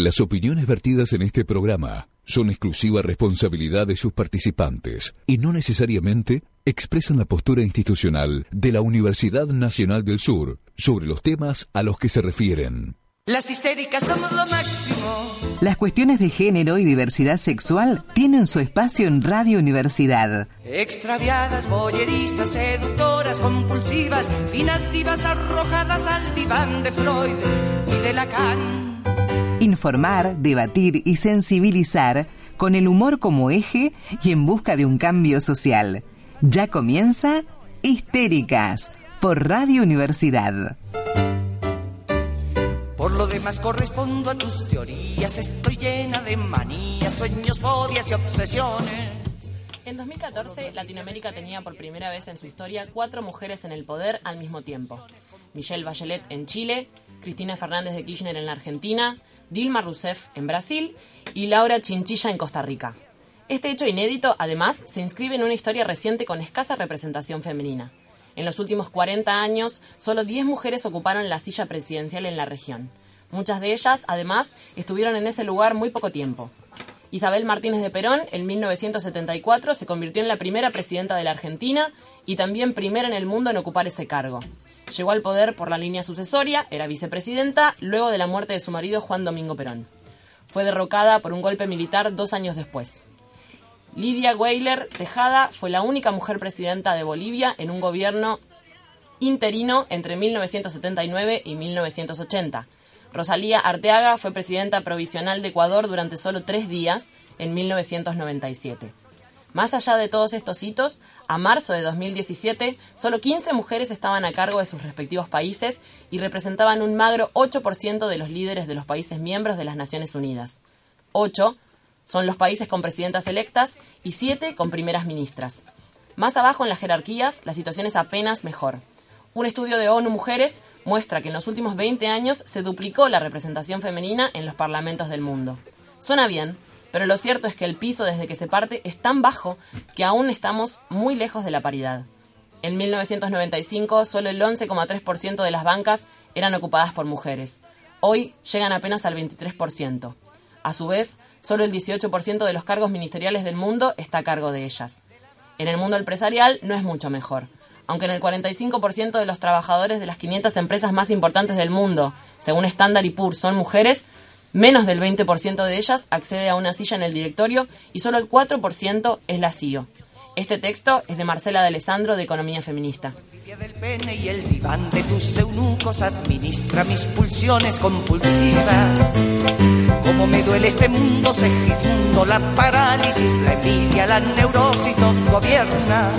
Las opiniones vertidas en este programa son exclusiva responsabilidad de sus participantes y no necesariamente expresan la postura institucional de la Universidad Nacional del Sur sobre los temas a los que se refieren. Las histéricas somos lo máximo. Las cuestiones de género y diversidad sexual tienen su espacio en Radio Universidad. Extraviadas, boyeristas, seductoras, compulsivas, finas divas arrojadas al diván de Freud y de Lacan. Informar, debatir y sensibilizar con el humor como eje y en busca de un cambio social. Ya comienza Histéricas por Radio Universidad. Por lo demás correspondo a tus teorías, estoy llena de manías, sueños, fobias y obsesiones. En 2014, Latinoamérica tenía por primera vez en su historia cuatro mujeres en el poder al mismo tiempo. Michelle Bachelet en Chile, Cristina Fernández de Kirchner en la Argentina, Dilma Rousseff en Brasil y Laura Chinchilla en Costa Rica. Este hecho inédito, además, se inscribe en una historia reciente con escasa representación femenina. En los últimos 40 años, solo 10 mujeres ocuparon la silla presidencial en la región. Muchas de ellas, además, estuvieron en ese lugar muy poco tiempo. Isabel Martínez de Perón, en 1974, se convirtió en la primera presidenta de la Argentina y también primera en el mundo en ocupar ese cargo. Llegó al poder por la línea sucesoria, era vicepresidenta, luego de la muerte de su marido Juan Domingo Perón. Fue derrocada por un golpe militar dos años después. Lidia Weiler Tejada fue la única mujer presidenta de Bolivia en un gobierno interino entre 1979 y 1980. Rosalía Arteaga fue presidenta provisional de Ecuador durante solo tres días en 1997. Más allá de todos estos hitos, a marzo de 2017, solo 15 mujeres estaban a cargo de sus respectivos países y representaban un magro 8% de los líderes de los países miembros de las Naciones Unidas. 8 son los países con presidentas electas y 7 con primeras ministras. Más abajo en las jerarquías, la situación es apenas mejor. Un estudio de ONU Mujeres muestra que en los últimos 20 años se duplicó la representación femenina en los parlamentos del mundo. Suena bien, pero lo cierto es que el piso desde que se parte es tan bajo que aún estamos muy lejos de la paridad. En 1995 solo el 11,3% de las bancas eran ocupadas por mujeres. Hoy llegan apenas al 23%. A su vez, solo el 18% de los cargos ministeriales del mundo está a cargo de ellas. En el mundo empresarial no es mucho mejor. Aunque en el 45% de los trabajadores de las 500 empresas más importantes del mundo, según Standard Poor's, son mujeres, Menos del 20% de ellas accede a una silla en el directorio y solo el 4% es la CEO. Este texto es de Marcela de Alessandro de Economía Feminista. del pene y el diván de tus eunucos administra mis pulsiones compulsivas. Como me duele este mundo segismundo, la parálisis, la envidia, la neurosis nos gobierna.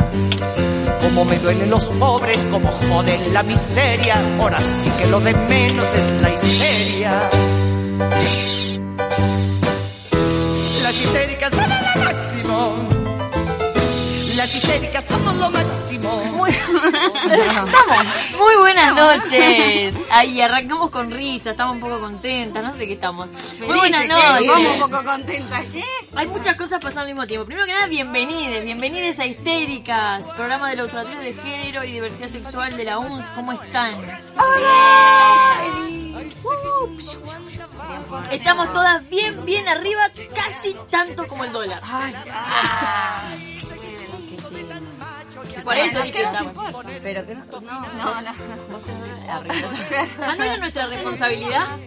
Como me duelen los pobres, como joden la miseria, ahora sí que lo de menos es la histeria. Las histéricas son lo máximo. Las histéricas somos lo máximo. Muy, muy buenas noches. Ahí arrancamos con risa, estamos un poco contentas, no sé qué estamos. Muy buenas noches. Vamos un poco contentas. ¿Qué? Hay muchas cosas pasando al mismo tiempo. Primero que nada, bienvenides, bienvenides a Histéricas, programa de los observatorios de género y diversidad sexual de la UNS. ¿Cómo están? Estamos todas bien, bien arriba, casi tanto como el dólar. Por eso dije que estamos. Pero que no, no, no. Ah, ¿no era nuestra responsabilidad?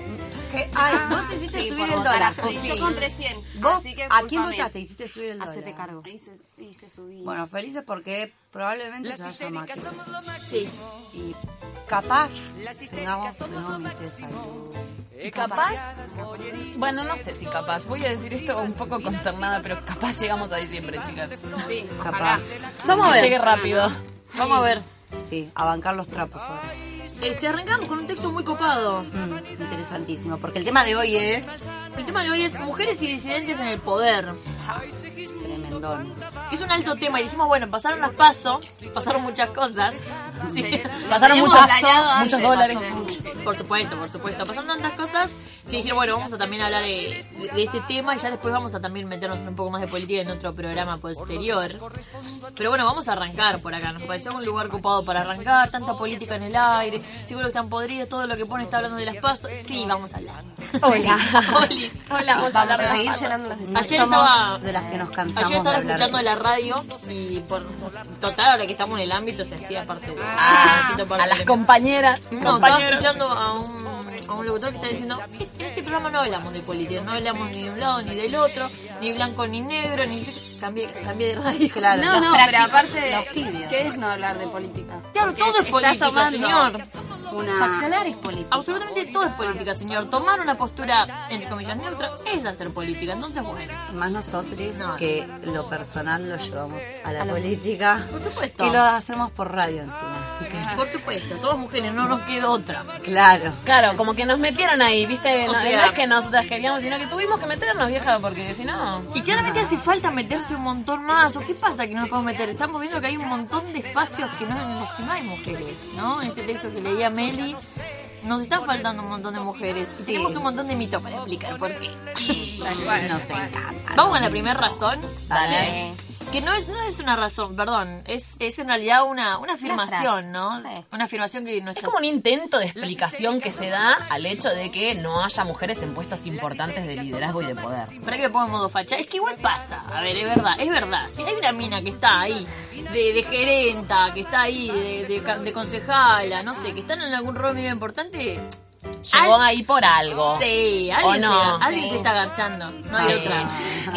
Que, ay, vos hiciste Sí, subir el dólar. sí. Yo compré 100. ¿Vos así que a quién votaste? Hiciste subir el dólar. Hacete cargo. Hice, hice subir. Bueno, felices porque probablemente Las se Macri. somos lo máximo. Sí. Y capaz tengamos interesa. máximo. ¿Capaz? Bueno, no sé si capaz. Voy a decir esto un poco consternada, pero capaz llegamos a diciembre, chicas. Sí, Capaz. Vamos a ver. llegue rápido. Vamos a ver. Sí, a bancar los trapos ahora. Este, arrancamos con un texto muy copado. Mm, interesantísimo. Porque el tema de hoy es El tema de hoy es mujeres y disidencias en el poder. tremendón. Es un alto tema y dijimos, bueno, pasaron las paso, pasaron muchas cosas. Sí. Pasaron teníamos muchos, dólares. Por supuesto, por supuesto. Pasaron tantas cosas que dijeron, bueno, vamos a también hablar eh, de, de este tema y ya después vamos a también meternos en un poco más de política en otro programa posterior. Pero bueno, vamos a arrancar por acá. Nos pareció un lugar copado para arrancar, tanta política en el aire. Seguro que están podridos, todo lo que pone está hablando de las pasos. so- sí, vamos a hablar. Hola. Olis. Hola, vamos a seguir llenando los Ayer Ayer Somos estaba- de las que nos cansamos Ayer estaba de escuchando de- la radio y por total ahora que estamos en el ámbito se hacía parte de Ah, parte a las de- compañeras, No, estaba escuchando a un, a un locutor que está diciendo "Es- en este programa no hablamos de política, no hablamos ni de un lado ni del otro, ni blanco ni negro, ni cambié, cambié de radio. Claro, No, no, pero aparte. ¿qué es no hablar de política? Claro, Porque todo es política, tomando señor. Una... Faccionar es política. Absolutamente todo es política, señor. Tomar una postura, entre comillas, neutra es hacer política. Entonces, bueno, más nosotros No. que lo personal lo llevamos a la política. por supuesto. Y lo hacemos por radio encima, así que... Por supuesto, somos mujeres, no nos queda otra. Claro. Claro, como que nos metieron ahí, ¿viste? O No, sea- no es que nosotras queríamos, sino que tuvimos que meternos, vieja, porque si no... Y claramente hace falta meterse un montón más. ¿O qué pasa que no nos podemos meter? Estamos viendo que hay un montón de espacios que no, en los que no hay mujeres, ¿no? En este texto que leía Meli, nos están faltando un montón de mujeres. Y Sí. tenemos un montón de mitos para explicar por qué. Nos encanta. Vamos con la primera razón. Dale. Que no es, no es una razón, perdón, es, es en realidad una, una afirmación, ¿no? Sí. Una afirmación que Es nuestra... como un intento de explicación que se da al hecho de que no haya mujeres en puestos importantes de liderazgo y de poder. ¿Para qué me pongo en modo facha? Es que igual pasa. A ver, es verdad, es verdad. Si hay una mina que está ahí, de, de gerenta, que está ahí, de, de, de concejala, no sé, que están en algún rol medio importante. Llegó Al- ahí por algo. Sí, ¿O alguien, no? se, alguien Sí. se está agachando. No hay Sí. otra.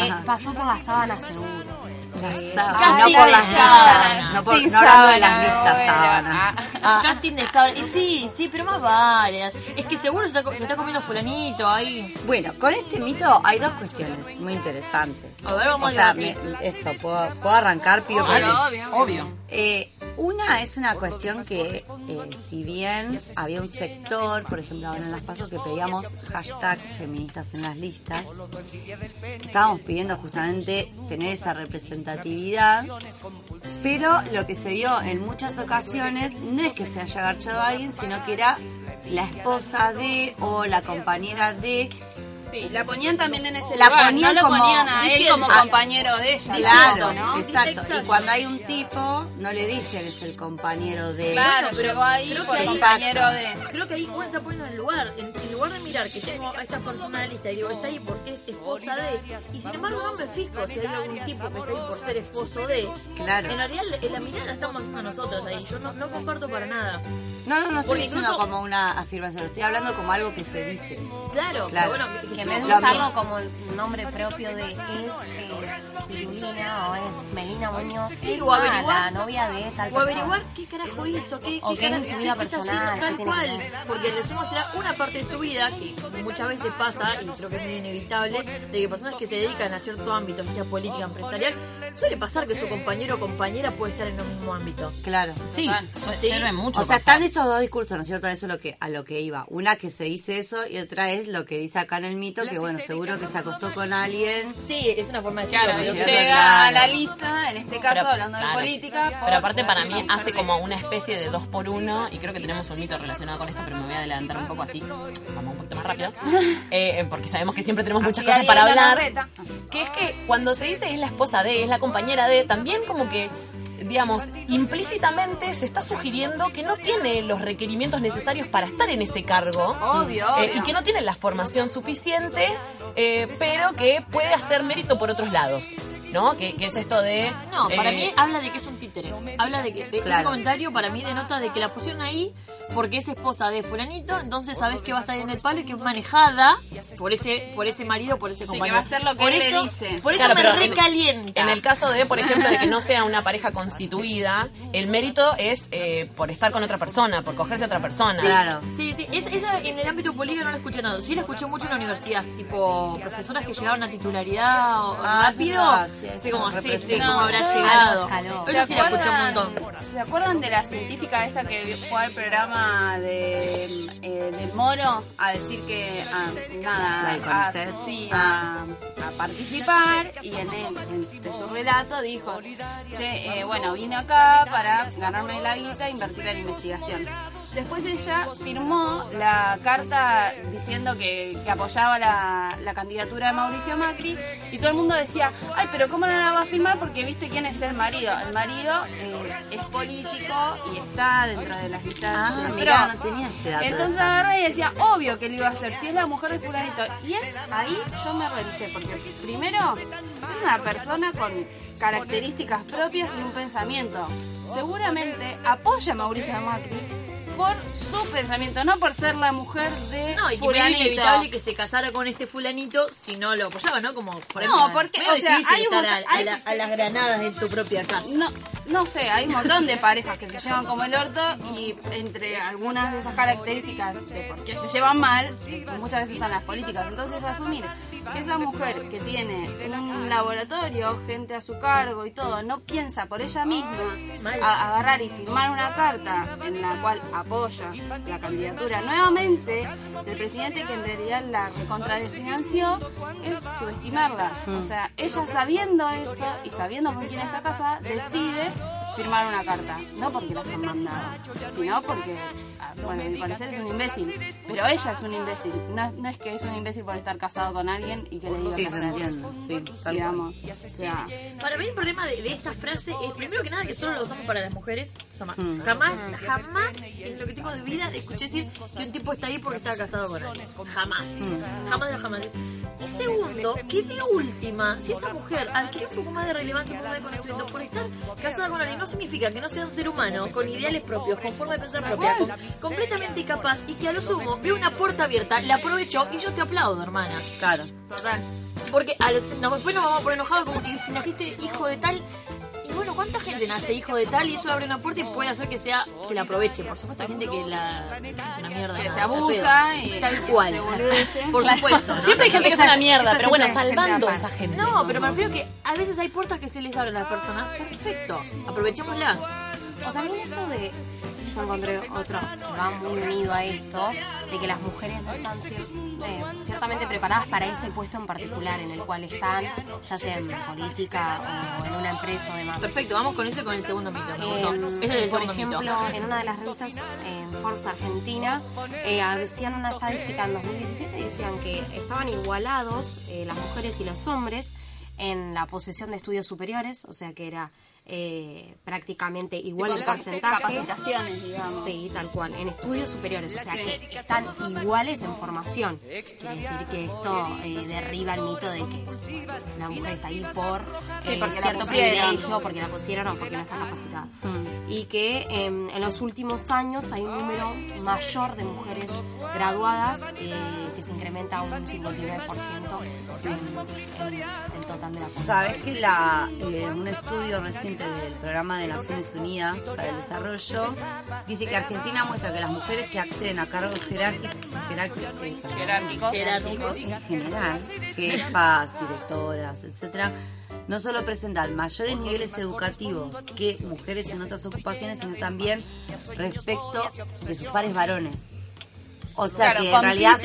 Eh, pasó por la sábana seguro. La Casting sábana. No por las listas. No, por, Sí, no hablando de las listas sábanas. Ah. Casting de sábana. Y sí, sí, pero más vale. Es que seguro se está, co- se está comiendo fulanito ahí. Bueno, con este mito hay dos cuestiones muy interesantes. A ver, vamos o sea, a me- eso, ¿puedo, puedo arrancar, pido obvio. Obvio. Eh, una es una cuestión que, eh, si bien había un sector, por ejemplo, ahora en las pasos que pedíamos hashtag feministas en las listas, estábamos pidiendo justamente tener esa representatividad, pero lo que se vio en muchas ocasiones no es que se haya agachado a alguien, sino que era la esposa de o la compañera de Sí, la ponían también en ese La lugar. ponían no lo como- ponían a él como ah, compañero de ella. Claro, diciendo, ¿no? exacto. Y cuando hay un tipo, no le dicen es el compañero de... Claro, pero llegó ahí creo por que compañero de... Creo que ahí uno está poniendo en el lugar. En, en lugar de mirar que tengo a esta persona en lista y digo, está ahí porque es esposa de. Y sin embargo, no me fijo si hay algún tipo que está ahí por ser esposo de. Claro. En realidad, la, la mirada la estamos haciendo nosotros ahí. Yo no, no comparto para nada. No, no, no estoy Porque diciendo incluso- como una afirmación, estoy hablando como algo que se dice. Claro, Claro. pero bueno, que, Que en vez de Lo usarlo como nombre propio de es eh, Pirulina o es Melina Muñoz, Sí, es o averiguar- la novia de tal O persona. averiguar qué carajo hizo, qué, O qué, qué es su vida personal, tal cual. Porque le sumo será una parte de su vida que muchas veces pasa, y creo que es medio inevitable, de que personas que se dedican a cierto ámbito, ya sea política, empresarial, suele pasar que su compañero o compañera puede estar en el mismo ámbito. Claro. Sí, Sí. sirve mucho. O sea, pasar. están estos dos discursos, ¿no es cierto? Eso es lo que, a lo que iba. Una que se dice eso y otra es lo que dice acá en el mito, que bueno, seguro que se acostó con alguien. Sí, es una forma de decirlo. Claro, llega claro. a la lista, en este caso Pero, hablando claro, de política. Pero aparte para mí hace como una especie de dos por uno y creo que tenemos un mito relacionado con esto, pero me voy a adelantar un poco así, vamos un poquito más rápido, Eh, porque sabemos que siempre tenemos muchas Así cosas para la hablar. Que es que cuando se dice es la esposa de, es la compañera de, también como que digamos, implícitamente se está sugiriendo que no tiene los requerimientos necesarios para estar en ese cargo. Obvio, Eh, obvio. y que no tiene la formación suficiente, eh, pero que puede hacer mérito por otros lados. ¿No? Que, que es esto de. No, para eh, mí habla de que es un títere. Habla de que de- ese Claro. comentario para mí denota de que la pusieron ahí porque es esposa de fulanito, entonces sabes que va a estar en el palo y que es manejada por ese por ese marido, por ese que compañero. va a hacer lo que por él le eso, dice. Por eso Claro, me en- recalienta. En el caso de, por ejemplo, de que no sea una pareja constituida, el mérito es eh, por estar con otra persona, por cogerse a otra persona. Claro. Sí, sí, es- esa en el ámbito político no la escuché tanto. Sí la escuché mucho en la universidad, tipo profesoras que llegaron a titularidad o- Ah, rápido. Sí, así eso como, sí, sí, representa. cómo habrá No, yo- llegado. Sí la un montón. ¿Se acuerdan de la científica esta que fue al programa de, eh, del Moro a decir que, ah, nada, a, Conicet. sí, a, a participar y en, el, en de su relato dijo, che, eh, bueno, vine acá para ganarme la guita e invertir en investigación. Después ella firmó la carta diciendo que, que apoyaba la, la candidatura de Mauricio Macri y todo el mundo decía, ay, pero ¿cómo no la va a firmar? Porque viste quién es el marido. El marido eh, es político y está dentro de las listas Ah, mirá, no tenía ese dato. Entonces agarré y decía, obvio que lo iba a hacer, si es la mujer de fulanito. Y es ahí yo me realicé, porque primero es una persona con características propias y un pensamiento. Seguramente apoya a Mauricio Macri por su pensamiento, no por ser la mujer de No, y que fulanito. inevitable que se casara con este fulanito si no lo apoyaba, ¿no? Como, por No, porque, o sea, hay un montón- a, a hay- la- a las granadas en tu propia casa. No, no sé, hay un montón de parejas que se llevan como el orto y entre algunas de esas características de por qué se llevan mal, muchas veces son las políticas. Entonces asumir esa mujer que tiene un laboratorio, gente a su cargo y todo, no piensa por ella misma a- agarrar y firmar una carta en la cual apoya la candidatura nuevamente del presidente que en realidad la contrafinanció, es subestimarla. O sea, ella sabiendo eso y sabiendo con quién está casada, decide firmar una carta. No porque la hayan mandado, sino porque, ah, bueno, a mi parecer es un imbécil. Pero ella es un imbécil. No, no es que es un imbécil por estar casado con alguien y que le diga Sí, qué se entiende. Sí. Digamos. Para mí el problema de, de esta frase es, primero que nada, que solo lo usamos para las mujeres. Ma- Mm. Jamás, jamás en lo que tengo de vida escuché decir que un tipo está ahí porque está casado con alguien. Jamás. Mm. Jamás de los jamás. Y segundo, que de última, si esa mujer adquiere un poco más de relevancia, un poco más de conocimiento por estar casada con alguien, no significa que no sea un ser humano con ideales propios, con forma de pensar propia, con- completamente capaz y que a lo sumo ve una puerta abierta, la aprovechó y yo te aplaudo, hermana. Claro. Total. Porque al- no, después nos vamos a poner enojados como que si naciste hijo de tal. Bueno, ¿cuánta gente nace hijo de tal y eso abre una puerta y puede hacer que sea que la aproveche? Por supuesto, hay gente que la. una mierda. Que se abusa y Tal cual. se. Por supuesto. Siempre hay gente que es una mierda, pero bueno, salvando a esa gente. No, pero me refiero que a veces hay puertas que se les abren a las personas. Perfecto. Aprovechémoslas. O también esto de, yo encontré otro que va muy unido a esto, de que las mujeres no están cier- eh, ciertamente preparadas para ese puesto en particular en el cual están, ya sea en política o en una empresa o demás. Perfecto, vamos con eso y con el segundo mito. Eh, Ese es por segundo ejemplo, mito. en una de las revistas, en Forza Argentina, eh, hacían una estadística en 2017 y decían que estaban igualados eh, las mujeres y los hombres en la posesión de estudios superiores, o sea que era eh, prácticamente igual Tipo, porcentaje. digamos. Sí, tal cual, en estudios superiores, o sea que están iguales en formación. Quiere decir que esto eh, derriba el mito de que la mujer está ahí por Sí, eh, porque cierto privilegio, porque la pusieron o porque no está capacitada. Y que em, en los últimos años hay un número mayor de mujeres graduadas eh, que se incrementa un 59% en, en el total de la población. Sabes que la, eh, un estudio reciente del Programa de Naciones Unidas para el Desarrollo dice que Argentina muestra que las mujeres que acceden a cargos jerárquicos, jerárquicos, Jerárquicos. Jerárquicos. en general, jefas, directoras, etcétera, no solo presentan mayores niveles educativos que mujeres en otras ocupaciones, sino también respecto de sus pares varones. O sea Claro, que en realidad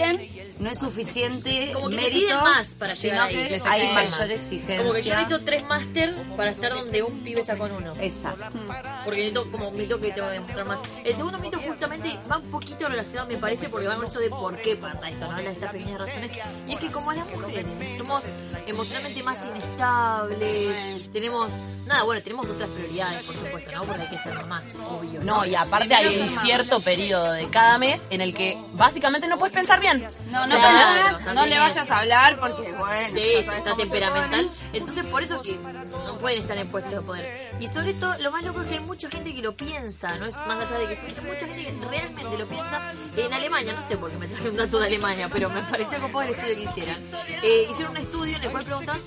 no es suficiente Como que mérito, más para sino llegar ahí. que les hay mayor más. exigencia. Como que yo necesito tres máster para estar donde un pibe está con uno. Exacto. Porque necesito, como mito que tengo que demostrar más. El segundo mito justamente va un poquito relacionado, me parece, porque va con esto de por qué pasa esto, ¿no? Habla de estas pequeñas razones. Y es que como las mujeres somos emocionalmente más inestables, tenemos, nada, bueno, tenemos otras prioridades, por supuesto, ¿no? Porque hay que ser más, obvio. No, y aparte hay un cierto periodo de cada mes en el que básicamente no puedes pensar bien. No, no, Claro, pensás, también no le vayas a hablar porque, bueno, Sí, está temperamental. Entonces, por eso que no pueden estar en puestos de poder. Y sobre todo, lo más loco es que hay mucha gente que lo piensa, no es más allá de que es mucha gente que realmente lo piensa. En Alemania, no sé por qué me traje un dato de Alemania, pero me pareció copado el estudio que hicieran. Eh, hicieron un estudio en el cual preguntan,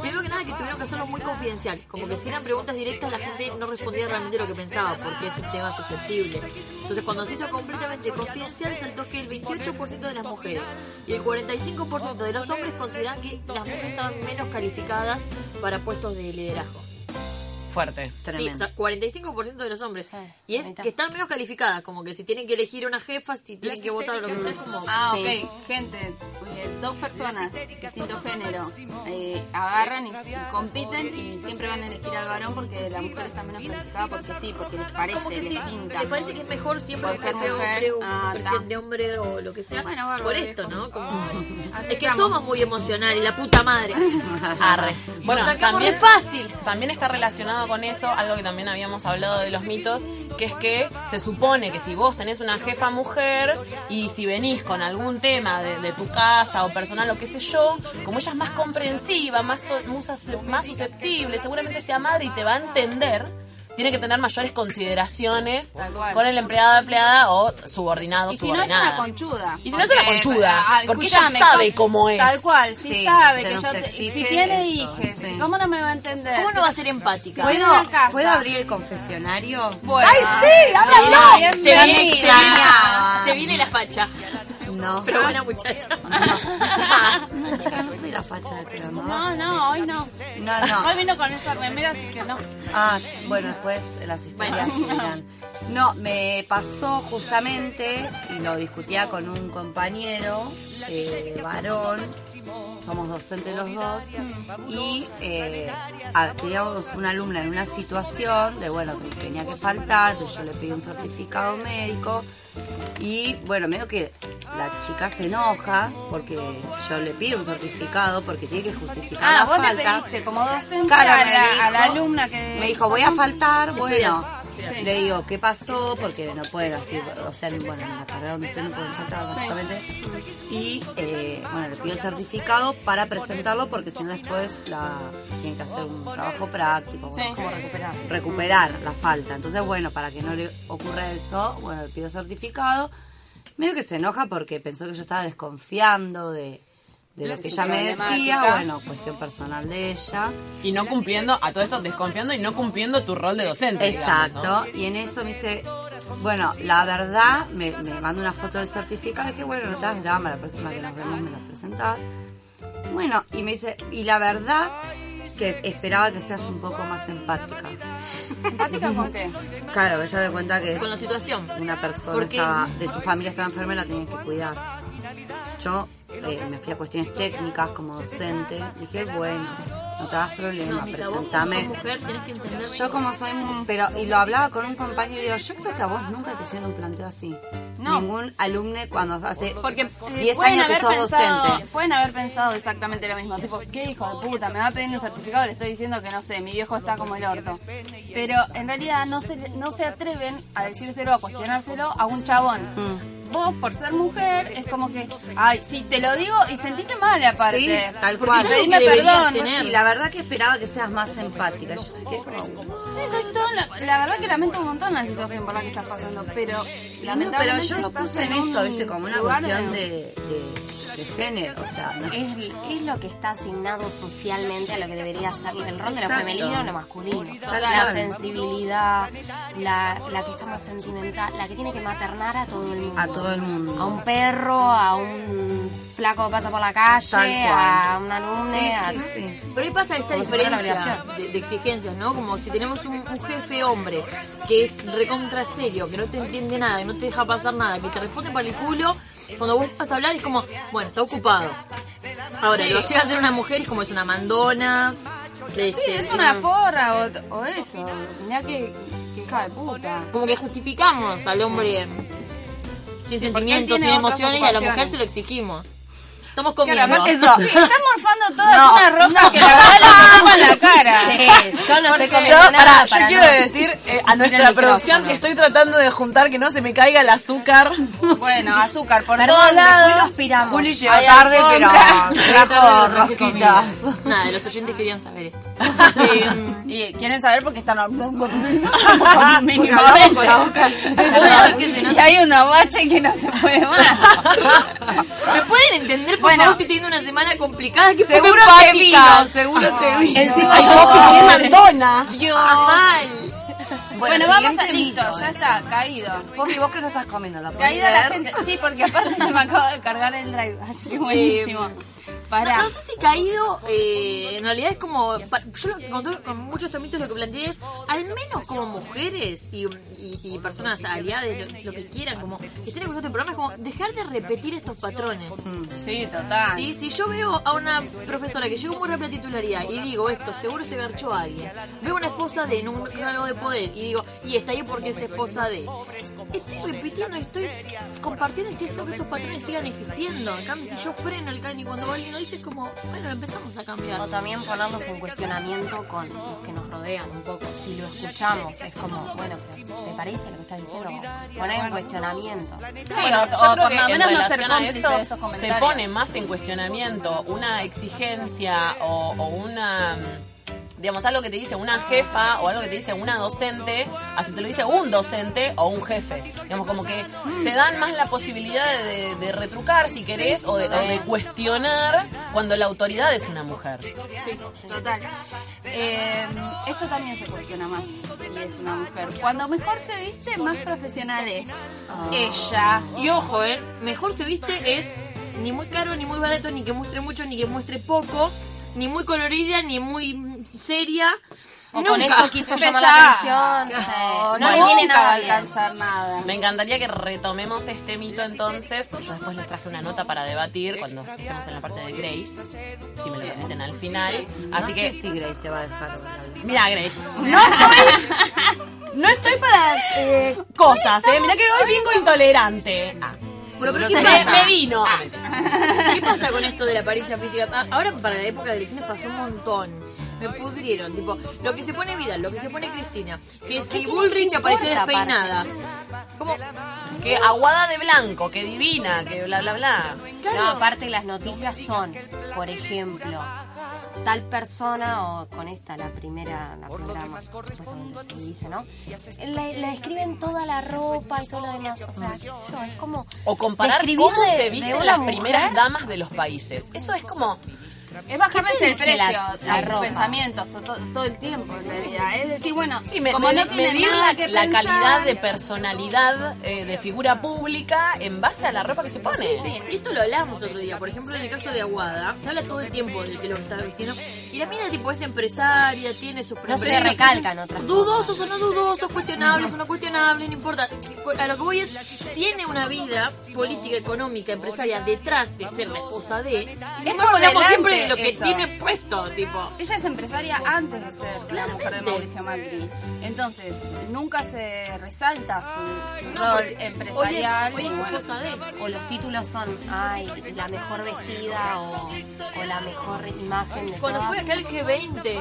primero que nada, que tuvieron que hacerlo muy confidencial. Como que si eran preguntas directas, la gente no respondía realmente lo que pensaba, porque es un tema susceptible. Entonces, cuando se hizo completamente confidencial, saltó que el 28% de las mujeres y el 45% de los hombres consideran que las mujeres estaban menos calificadas para puestos de liderazgo. Fuerte. Sí, Tremendo. o sea, 45% de los hombres. Sí, y es que están menos calificadas, como que si tienen que elegir una jefa, si tienen que votar o lo que sea, es como... Ah, Sí. ok. Gente, dos personas de distinto género eh, agarran y, y compiten y siempre van a elegir al varón porque la mujer está menos calificada porque sí, porque les parece, como que les sí, pinta. les parece que es mejor siempre ser mujer. hombre o Ah, presidente hombre o lo que sea. Bueno, por esto. ¿no? Como... es que somos muy emocionales, la puta madre. Arre. Bueno, también de fácil. También está relacionado con eso, algo que también habíamos hablado de los mitos, que es que se supone que si vos tenés una jefa mujer y si venís con algún tema de, tu casa o personal o qué sé yo, como ella es más comprensiva, más, más susceptible, seguramente sea madre y te va a entender, tiene que tener mayores consideraciones con el empleado, empleada o subordinado, Y si no es una conchuda. Y si no es una conchuda, ah, porque ella escúchame, sabe ¿cómo- es. Tal cual, si Sí, sabe que yo te- si tiene sí. ¿cómo no me va a entender? ¿Cómo no va a ser empática? ¿Puedo, en la casa. ¿Puedo abrir el confesionario? Bueno, ¡Ay, sí! ¡Háblalo! Se viene, se, viene, bienvenida. se viene la facha. No. Pero buena muchacha. No, chica, no soy la facha del programa. No, no, hoy no. No, no. Hoy vino con esa remera, así que no. Ah, bueno, después las historias seguirán. No, me pasó justamente, y lo discutía con un compañero, eh, varón, somos docentes los dos, y eh, ah, teníamos una alumna en una situación de, bueno, que tenía que faltar, entonces yo le pedí un certificado médico, y bueno, medio que la chica se enoja porque yo le pido un certificado porque tiene que justificar Ah, la vos falta. le pediste como docente Claro, a, la, a la alumna que... Me dijo, voy a faltar, bueno. Sí. Le digo, ¿qué pasó? Porque no pueden así, o sea, bueno, en la carrera donde usted no pueden faltar, básicamente. Y, eh, bueno, le pido el certificado para presentarlo porque si no después la, tienen que hacer un trabajo práctico. Bueno, Como recuperar. recuperar la falta. Entonces, bueno, para que no le ocurra eso, bueno, le pido certificado. Medio que se enoja porque pensó que yo estaba desconfiando de, de lo que ella me decía. Bueno, cuestión personal de ella. Y no cumpliendo, a todo esto desconfiando y no cumpliendo tu rol de docente. digamos, Exacto. ¿no? Y en eso me dice, bueno, la verdad, me, me manda una foto del certificado. Dije, bueno, no te das drama, la próxima que nos vemos me lo presentás. Bueno, y me dice, y la verdad que esperaba que seas un poco más empática. ¿Empática con qué? Claro, ella me cuenta que Con la situación. una persona estaba, de su familia estaba enferma y la tenían que cuidar. Yo eh, me fui a cuestiones técnicas como docente. Dije, bueno, no te hagas problema, presentame. Yo como soy muy... Pero, y lo hablaba con un compañero y digo, yo creo que a vos nunca te hicieron un planteo así. No. Ningún alumno cuando hace Porque eh, 10 pueden años que sos pensado, docente. pueden haber pensado exactamente lo mismo, tipo, qué hijo de puta, me va a pedir un certificado, le estoy diciendo que no sé, mi viejo está como el orto. Pero en realidad no se, no se atreven a decírselo, a cuestionárselo a un chabón. Mm. Vos, por ser mujer, es como que, ay, sí, te lo digo y sentiste mal aparte. Sí, tal cual. pedime perdón. Y la verdad que esperaba que seas más empática. Yo me quedé como... Sí, soy todo- la, verdad que lamento un montón la situación por la que estás pasando, pero No, pero yo lo puse en esto, viste, como una cuestión de, de, de género. O sea, no- Es, es lo que está asignado socialmente a lo que debería ser el rol de lo femenino o lo masculino. Total. La sensibilidad, la, la que está más sentimental, la que tiene que maternar a todo el mundo. a todo el mundo. A un perro, a un flaco que pasa por la calle, a un alumno, Sí, a... sí, sí. Pero ahí pasa esta Como diferencia de, de exigencias, ¿no? Como si tenemos un, un jefe hombre que es recontra serio, que no te entiende nada, que no te deja pasar nada, que te responde para el culo. Cuando vos vas a hablar es como, bueno, está ocupado. Ahora, lo llega a ser una mujer y como es una mandona. Sí, este, es una forra o, o eso. Mirá que, que hija de puta. Como que justificamos al hombre sin sentimientos, sin emociones y a la mujer se lo exigimos. Estamos Claro, comiendo. aparte Eso. Sí, están morfando todas No, unas rocas que la verdad le tapan la cara. Sí, yo no estoy Porque- comiendo Yo, nada pará, yo para quiero no- decir eh, a nuestra producción que estoy tratando de juntar que no se me caiga el azúcar. Bueno, azúcar por Perdón, todos después lados. nos piramos. Juli llegó tarde, pero trajo rosquitas. Nada, los oyentes querían saber esto. Eh, Y quieren saber por qué están hablando Porque. Y hay una bache que no se puede más. ¿Me pueden entender? Por Bueno. estoy teniendo una semana complicada. Que Seguro te vino, seguro te vino. Encima Madonna. Dios. mal. Bueno, vamos a listo, mito, ya eh. está, caído. Poppy, vos que no estás comiendo la Caída la gente. Sí, porque aparte se me acaba de cargar el drive, así que buenísimo. Pará. No, no sé si caído, eh, en realidad es como, yo lo- con, todo- con muchos tamitos lo que planteé es, al menos como mujeres y, y- y personas aliadas, lo, lo que quieran, como que estén escuchando este programa, es como dejar de repetir estos patrones. Sí, total. ¿Sí? Si yo veo a una profesora que llegó muy rápido a titularidad y digo esto, seguro se garchó a alguien. Veo una esposa de en un cargo de poder y digo, y está ahí porque es esposa de. Estoy repitiendo, estoy compartiendo y estoy haciendo que estos patrones sigan existiendo. En cambio, si yo freno el can y cuando alguien lo dice, es como, bueno, lo empezamos a cambiar. O también ponernos en cuestionamiento con los que nos rodean un poco. Si lo escuchamos, es como, bueno, ¿te parece lo que estás diciendo? Poner en cuestionamiento. Sí, Bueno, o, por lo en menos no ser cómplice eso de esos se pone más en cuestionamiento una exigencia o, o una digamos algo que te dice una jefa o algo que te dice una docente así te lo dice un docente o un jefe digamos como que se dan más la posibilidad de, de retrucar si querés o, de, o de cuestionar cuando la autoridad es una mujer Sí, total. Eh, esto también se cuestiona más si es una mujer. Cuando mejor se viste, más profesional es. Ella. Y ojo, ¿eh? Mejor se viste es ni muy caro, ni muy barato, ni que muestre mucho, ni que muestre poco, ni muy colorida, ni muy mm, seria. O con Nunca. eso quiso llamar Pesada. la atención. No, No, le nunca viene a nada alcanzar nada. Me encantaría que retomemos este mito entonces. Yo después les traje una nota para debatir cuando estemos en la parte de Grace, si me lo permiten al final. Así que, Sí, Grace te va a dejar mira Grace, no estoy, no estoy para eh, cosas, eh. Mira que hoy vengo intolerante. Ah, Bueno, pero ¿qué pasa? me, me vino. ¿Qué pasa con esto de la apariencia física? Ah, Ahora para la época de elecciones pasó un montón. Me pudrieron, tipo, lo que se pone Vidal, lo que se pone Cristina, que si Bullrich apareció despeinada. Como, Que aguada de blanco, que divina, que bla bla bla. No, aparte las noticias son, por ejemplo, tal persona o con esta la primera, la primera más se dice, ¿no? Le, le describen toda la ropa y todo lo demás. O sea, es como O comparar cómo de- se visten las mujer. primeras damas de los países. Eso es como... Es bajarles ¿Qué te el precio la- a sus ropa? pensamientos to- to- todo el tiempo, en realidad. Es decir, bueno, Sí, me- como me- no tienen medir nada la, que la pensar, calidad de personalidad eh, de figura pública en base a la ropa que se pone. Sí, esto lo hablamos otro día. Por ejemplo, en el caso de Aguada, se habla todo el tiempo de que lo que está vistiendo. Y la mina, tipo, es empresaria, tiene sus No se recalcan otras Dudosos o no dudosos, cuestionables o no cuestionables, no importa. A lo que voy es, tiene una vida política, económica, empresaria detrás de ser la esposa de. Y por hablamos siempre de lo que eso. tiene puesto, tipo. Ella es empresaria antes de ser la mujer de Mauricio Macri. Entonces, nunca se resalta su, rol empresarial. Y bueno, esposa de. O los títulos son, ay, la mejor vestida o, o la mejor imagen de Cuando todas. fue aquel G20,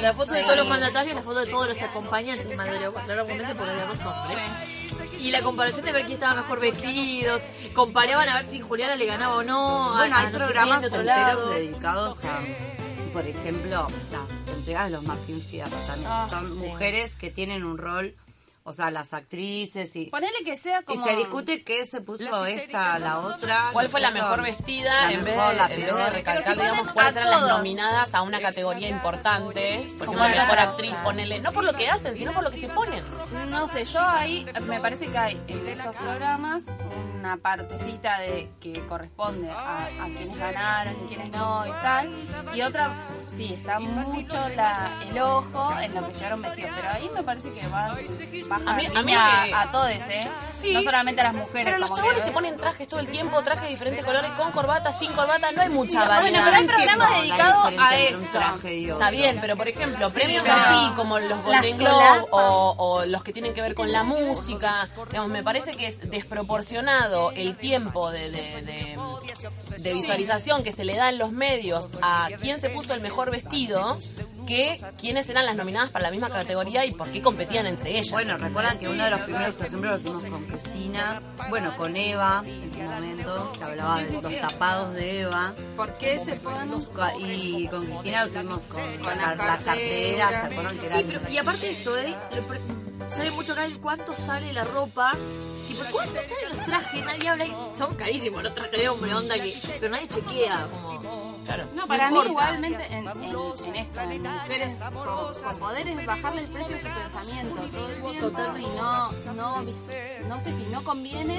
la foto de todos los mandatarios, la foto de todos los acompañantes, mandaría claramente porque había dos hombres. Y la comparación de ver quién estaba mejor vestidos, comparaban a ver si Juliana le ganaba o no. a- Bueno, a hay no sé programas quién de otro enteros lado. dedicados a, por ejemplo, las entregas de los Martín Fierro también. Ah, Son sí. mujeres que tienen un rol, o sea, las actrices y, Ponele que sea y como... se discute qué se puso esta, la otra. ¿Cuál fue la mejor vestida la en vez, de, la en vez peor. de recalcar, digamos, cuáles eran las nominadas a una categoría importante? Por ejemplo, mejor claro. actriz, ponele. No por lo que hacen, sino por lo que se ponen. No sé, yo ahí me parece que hay en esos programas una partecita de que corresponde a, a quienes ganaron y quienes no y tal. Y otra, sí, está mucho la, el ojo en lo que llevaron vestidos. Pero ahí me parece que va baja A mí- a mí línea me- a, todos, ¿eh? Sí. No solamente a las mujeres. Pero los como chabones que- se ponen trajes todo el tiempo, trajes de diferentes colores, con corbata, sin corbata, no hay mucha Bueno, variedad. pero hay programas dedicados a eso. Está bien, pero por ejemplo, premios pero así como los Golden Globe o, o los que tienen que ver con la música, digamos, me parece que es desproporcionado el tiempo de, de- de- de visualización que se le da en los medios a quién se puso el mejor vestido que quiénes eran las nominadas para la misma categoría y por qué competían entre ellas. Bueno, recuerdan que uno de los primeros ejemplos lo tuvimos con Cristina, bueno, con Eva en su momento, se hablaba de los tapados de Eva. ¿Por qué se ponen? Y con Cristina lo tuvimos con, Con la, cartera, carteras. ¿se acuerdan que Sí, eran? pero, y aparte de esto, ¿eh? Sabe mucho acá el cuánto sale la ropa. Tipo, ¿cuánto salen los trajes? Nadie habla. Son carísimos los trajes de hombre, onda que. Pero nadie chequea, como. Claro. No, para mí igualmente en, en, en esto, en mujeres con, con poder es bajarle el precio a su pensamiento todo el tiempo y no, no, no sé si no conviene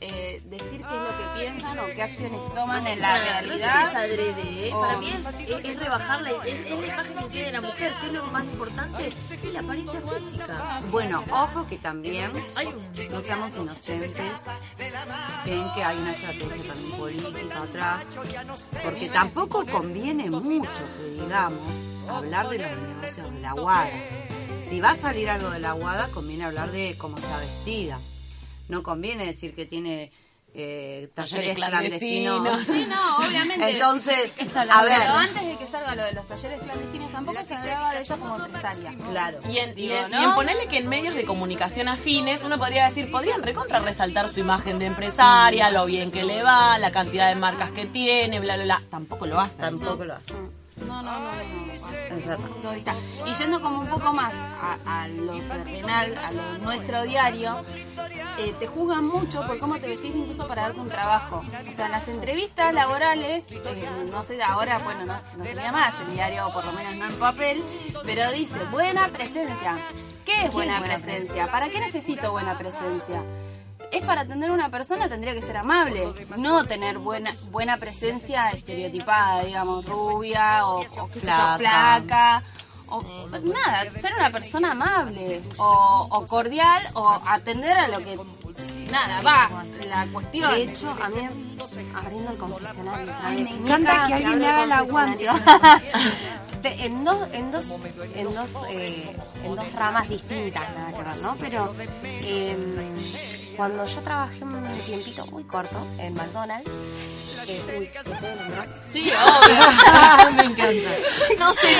eh, decir qué es lo que piensan o qué acciones toman No en la es- no realidad. es adrede, ¿eh? Para mí es, es, es rebajar la, es, es la imagen que tiene la mujer, que es lo más importante, es la apariencia física. Bueno, ojo que también Hay un... no seamos inocentes en que hay una estrategia también política atrás, porque tampoco conviene mucho que digamos hablar de los negocios de la guada. Si va a salir algo de la guada, conviene hablar de cómo está vestida. No conviene decir que tiene eh, talleres clandestinos. Sí, no, obviamente. Entonces, Eso lo a ver, Pero antes de que salga lo de los talleres clandestinos, tampoco se hablaba de ella como empresaria. claro. Y en, y Digo, en- ¿no? y en ponerle que en medios de comunicación afines uno podría decir, podrían recontra resaltar su imagen de empresaria, lo bien que le va, la cantidad de marcas que tiene, bla, bla, bla. Tampoco lo hacen. Tampoco lo hace. No, no, no, no. Vista. Y yendo como un poco más a, a lo terrenal, a lo nuestro diario, eh, te juzgan mucho por cómo te vestís incluso para darte un trabajo. O sea, en las entrevistas laborales, eh, no sé, ahora, bueno, no, no se mira más el diario, por lo menos no en papel, pero dice, buena presencia. ¿Qué es buena presencia? ¿Para qué necesito buena presencia? Es para atender a una persona tendría que ser amable, no tener buena buena presencia estereotipada, digamos, rubia o, o Flaca. flaca. O, nada, ser una persona amable o, o cordial o atender a lo que nada va la cuestión. De hecho, a mí, abriendo el confesionario Ay, me encanta que alguien me haga el aguante. en dos, en dos, en dos, eh, en dos ramas distintas, nada que ver, ¿no? Pero eh, cuando yo trabajé un tiempito muy corto en McDonald's, eh, uy, ¿se puede nombrar? Sí, obvio. Me encanta. No sé,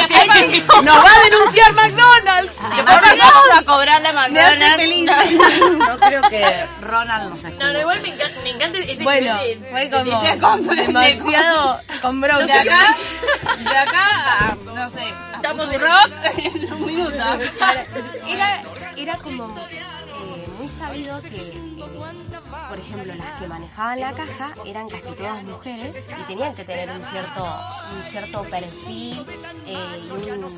¡Nos va a denunciar McDonald's! Ahora vamos a cobrar la McDonald's. No creo que Ronald nos escuche. no, no, igual me encanta, me encanta ese Bueno, de- fue de- como de- demasiado con bronca. De acá, de acá a, no sé, a Estamos en- rock en un minuto. Era, era como muy sabido que, eh, por ejemplo, las que manejaban la caja eran casi todas mujeres y tenían que tener un cierto, un cierto perfil eh, y, un,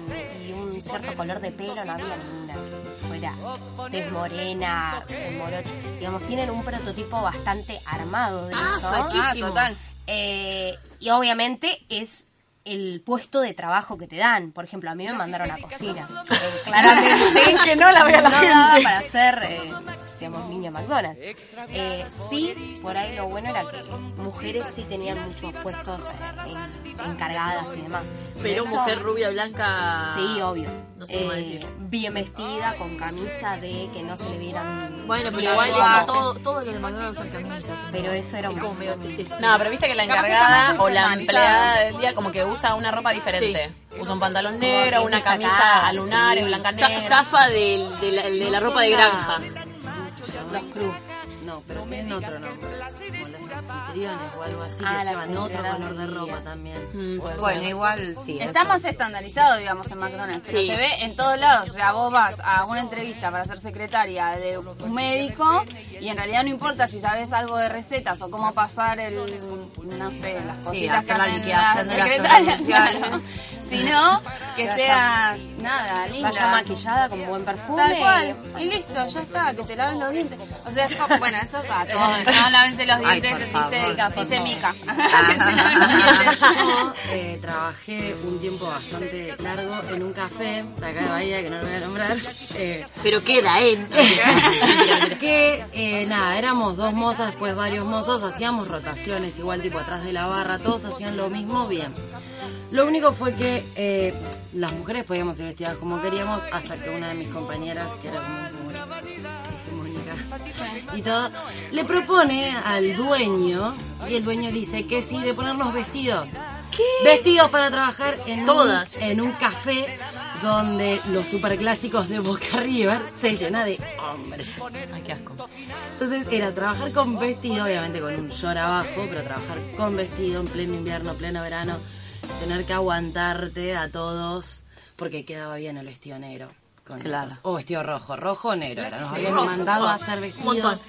y un cierto color de pelo, no había ninguna que fuera tez morena, morocha. Digamos, tienen un prototipo bastante armado de Ah, eso. Ah, total. Eh, y obviamente es el puesto de trabajo que te dan. Por ejemplo, a mí me mandaron a cocina. Claramente Que no la vea la no daba gente. para ser, eh, digamos, niña McDonald's. Eh, sí, por ahí lo bueno era que mujeres sí tenían muchos puestos eh, en- encargadas y demás. Pero Esto- mujer rubia, blanca... Sí, obvio. No sé cómo Eh, decir. Bien vestida, con camisa de que no se le vieran... Bueno, pero igual eso, todo, todo lo de McDonald's son camisas. Pero eso era un... como medio triste. No, pero viste que la encargada o la empleada del día como que usa una ropa diferente. Usa un pantalón negro, una camisa destacada, a lunares, sí. blanca negra. Zafa de, la, de la ropa de granja. Los cruz. No, pero tienen otro nombre. Anfitriones o algo así, Ah, que la llevan otro color de ropa también. Mm, Bueno, ser. igual sí. Está más estandarizado, digamos, en McDonald's. Pero Sí. se ve en todos lados. O sea, vos vas a una entrevista para ser secretaria de un médico y en realidad no importa si sabes algo de recetas o cómo pasar el, no sé, las cositas que hacer la hacen liquidación las de las secretarias, obras sociales. claro. Sino que seas, nada, linda. Vaya maquillada con buen perfume. Tal cual. Y listo, ya está, que te laven los dientes. O sea, es como- bueno, eso está todo. No, lávense los Ay, dientes, por dice, dice. Mica. Yo eh, trabajé un tiempo bastante largo en un café de acá de Bahía, que no lo voy a nombrar. eh, Pero queda en... que eh, nada, éramos dos mozas, después varios mozos, hacíamos rotaciones, igual tipo atrás de la barra, todos hacían lo mismo bien. Lo único fue que eh, las mujeres podíamos ir vestidas como queríamos hasta que una de mis compañeras, que era muy y todo, le propone al dueño y el dueño dice que sí, de ponernos vestidos. Vestidos para trabajar en, Todas. Un, en un café donde los superclásicos de Boca River se llena de hombres. Ay, qué asco. Entonces era trabajar con vestido, obviamente con un short abajo, pero trabajar con vestido en pleno invierno, pleno verano, tener que aguantarte a todos porque quedaba bien el vestido negro. Con Claro. O vestido rojo, rojo o negro. Era. Nos habían rojo. mandado a hacer Un vestidos. montón.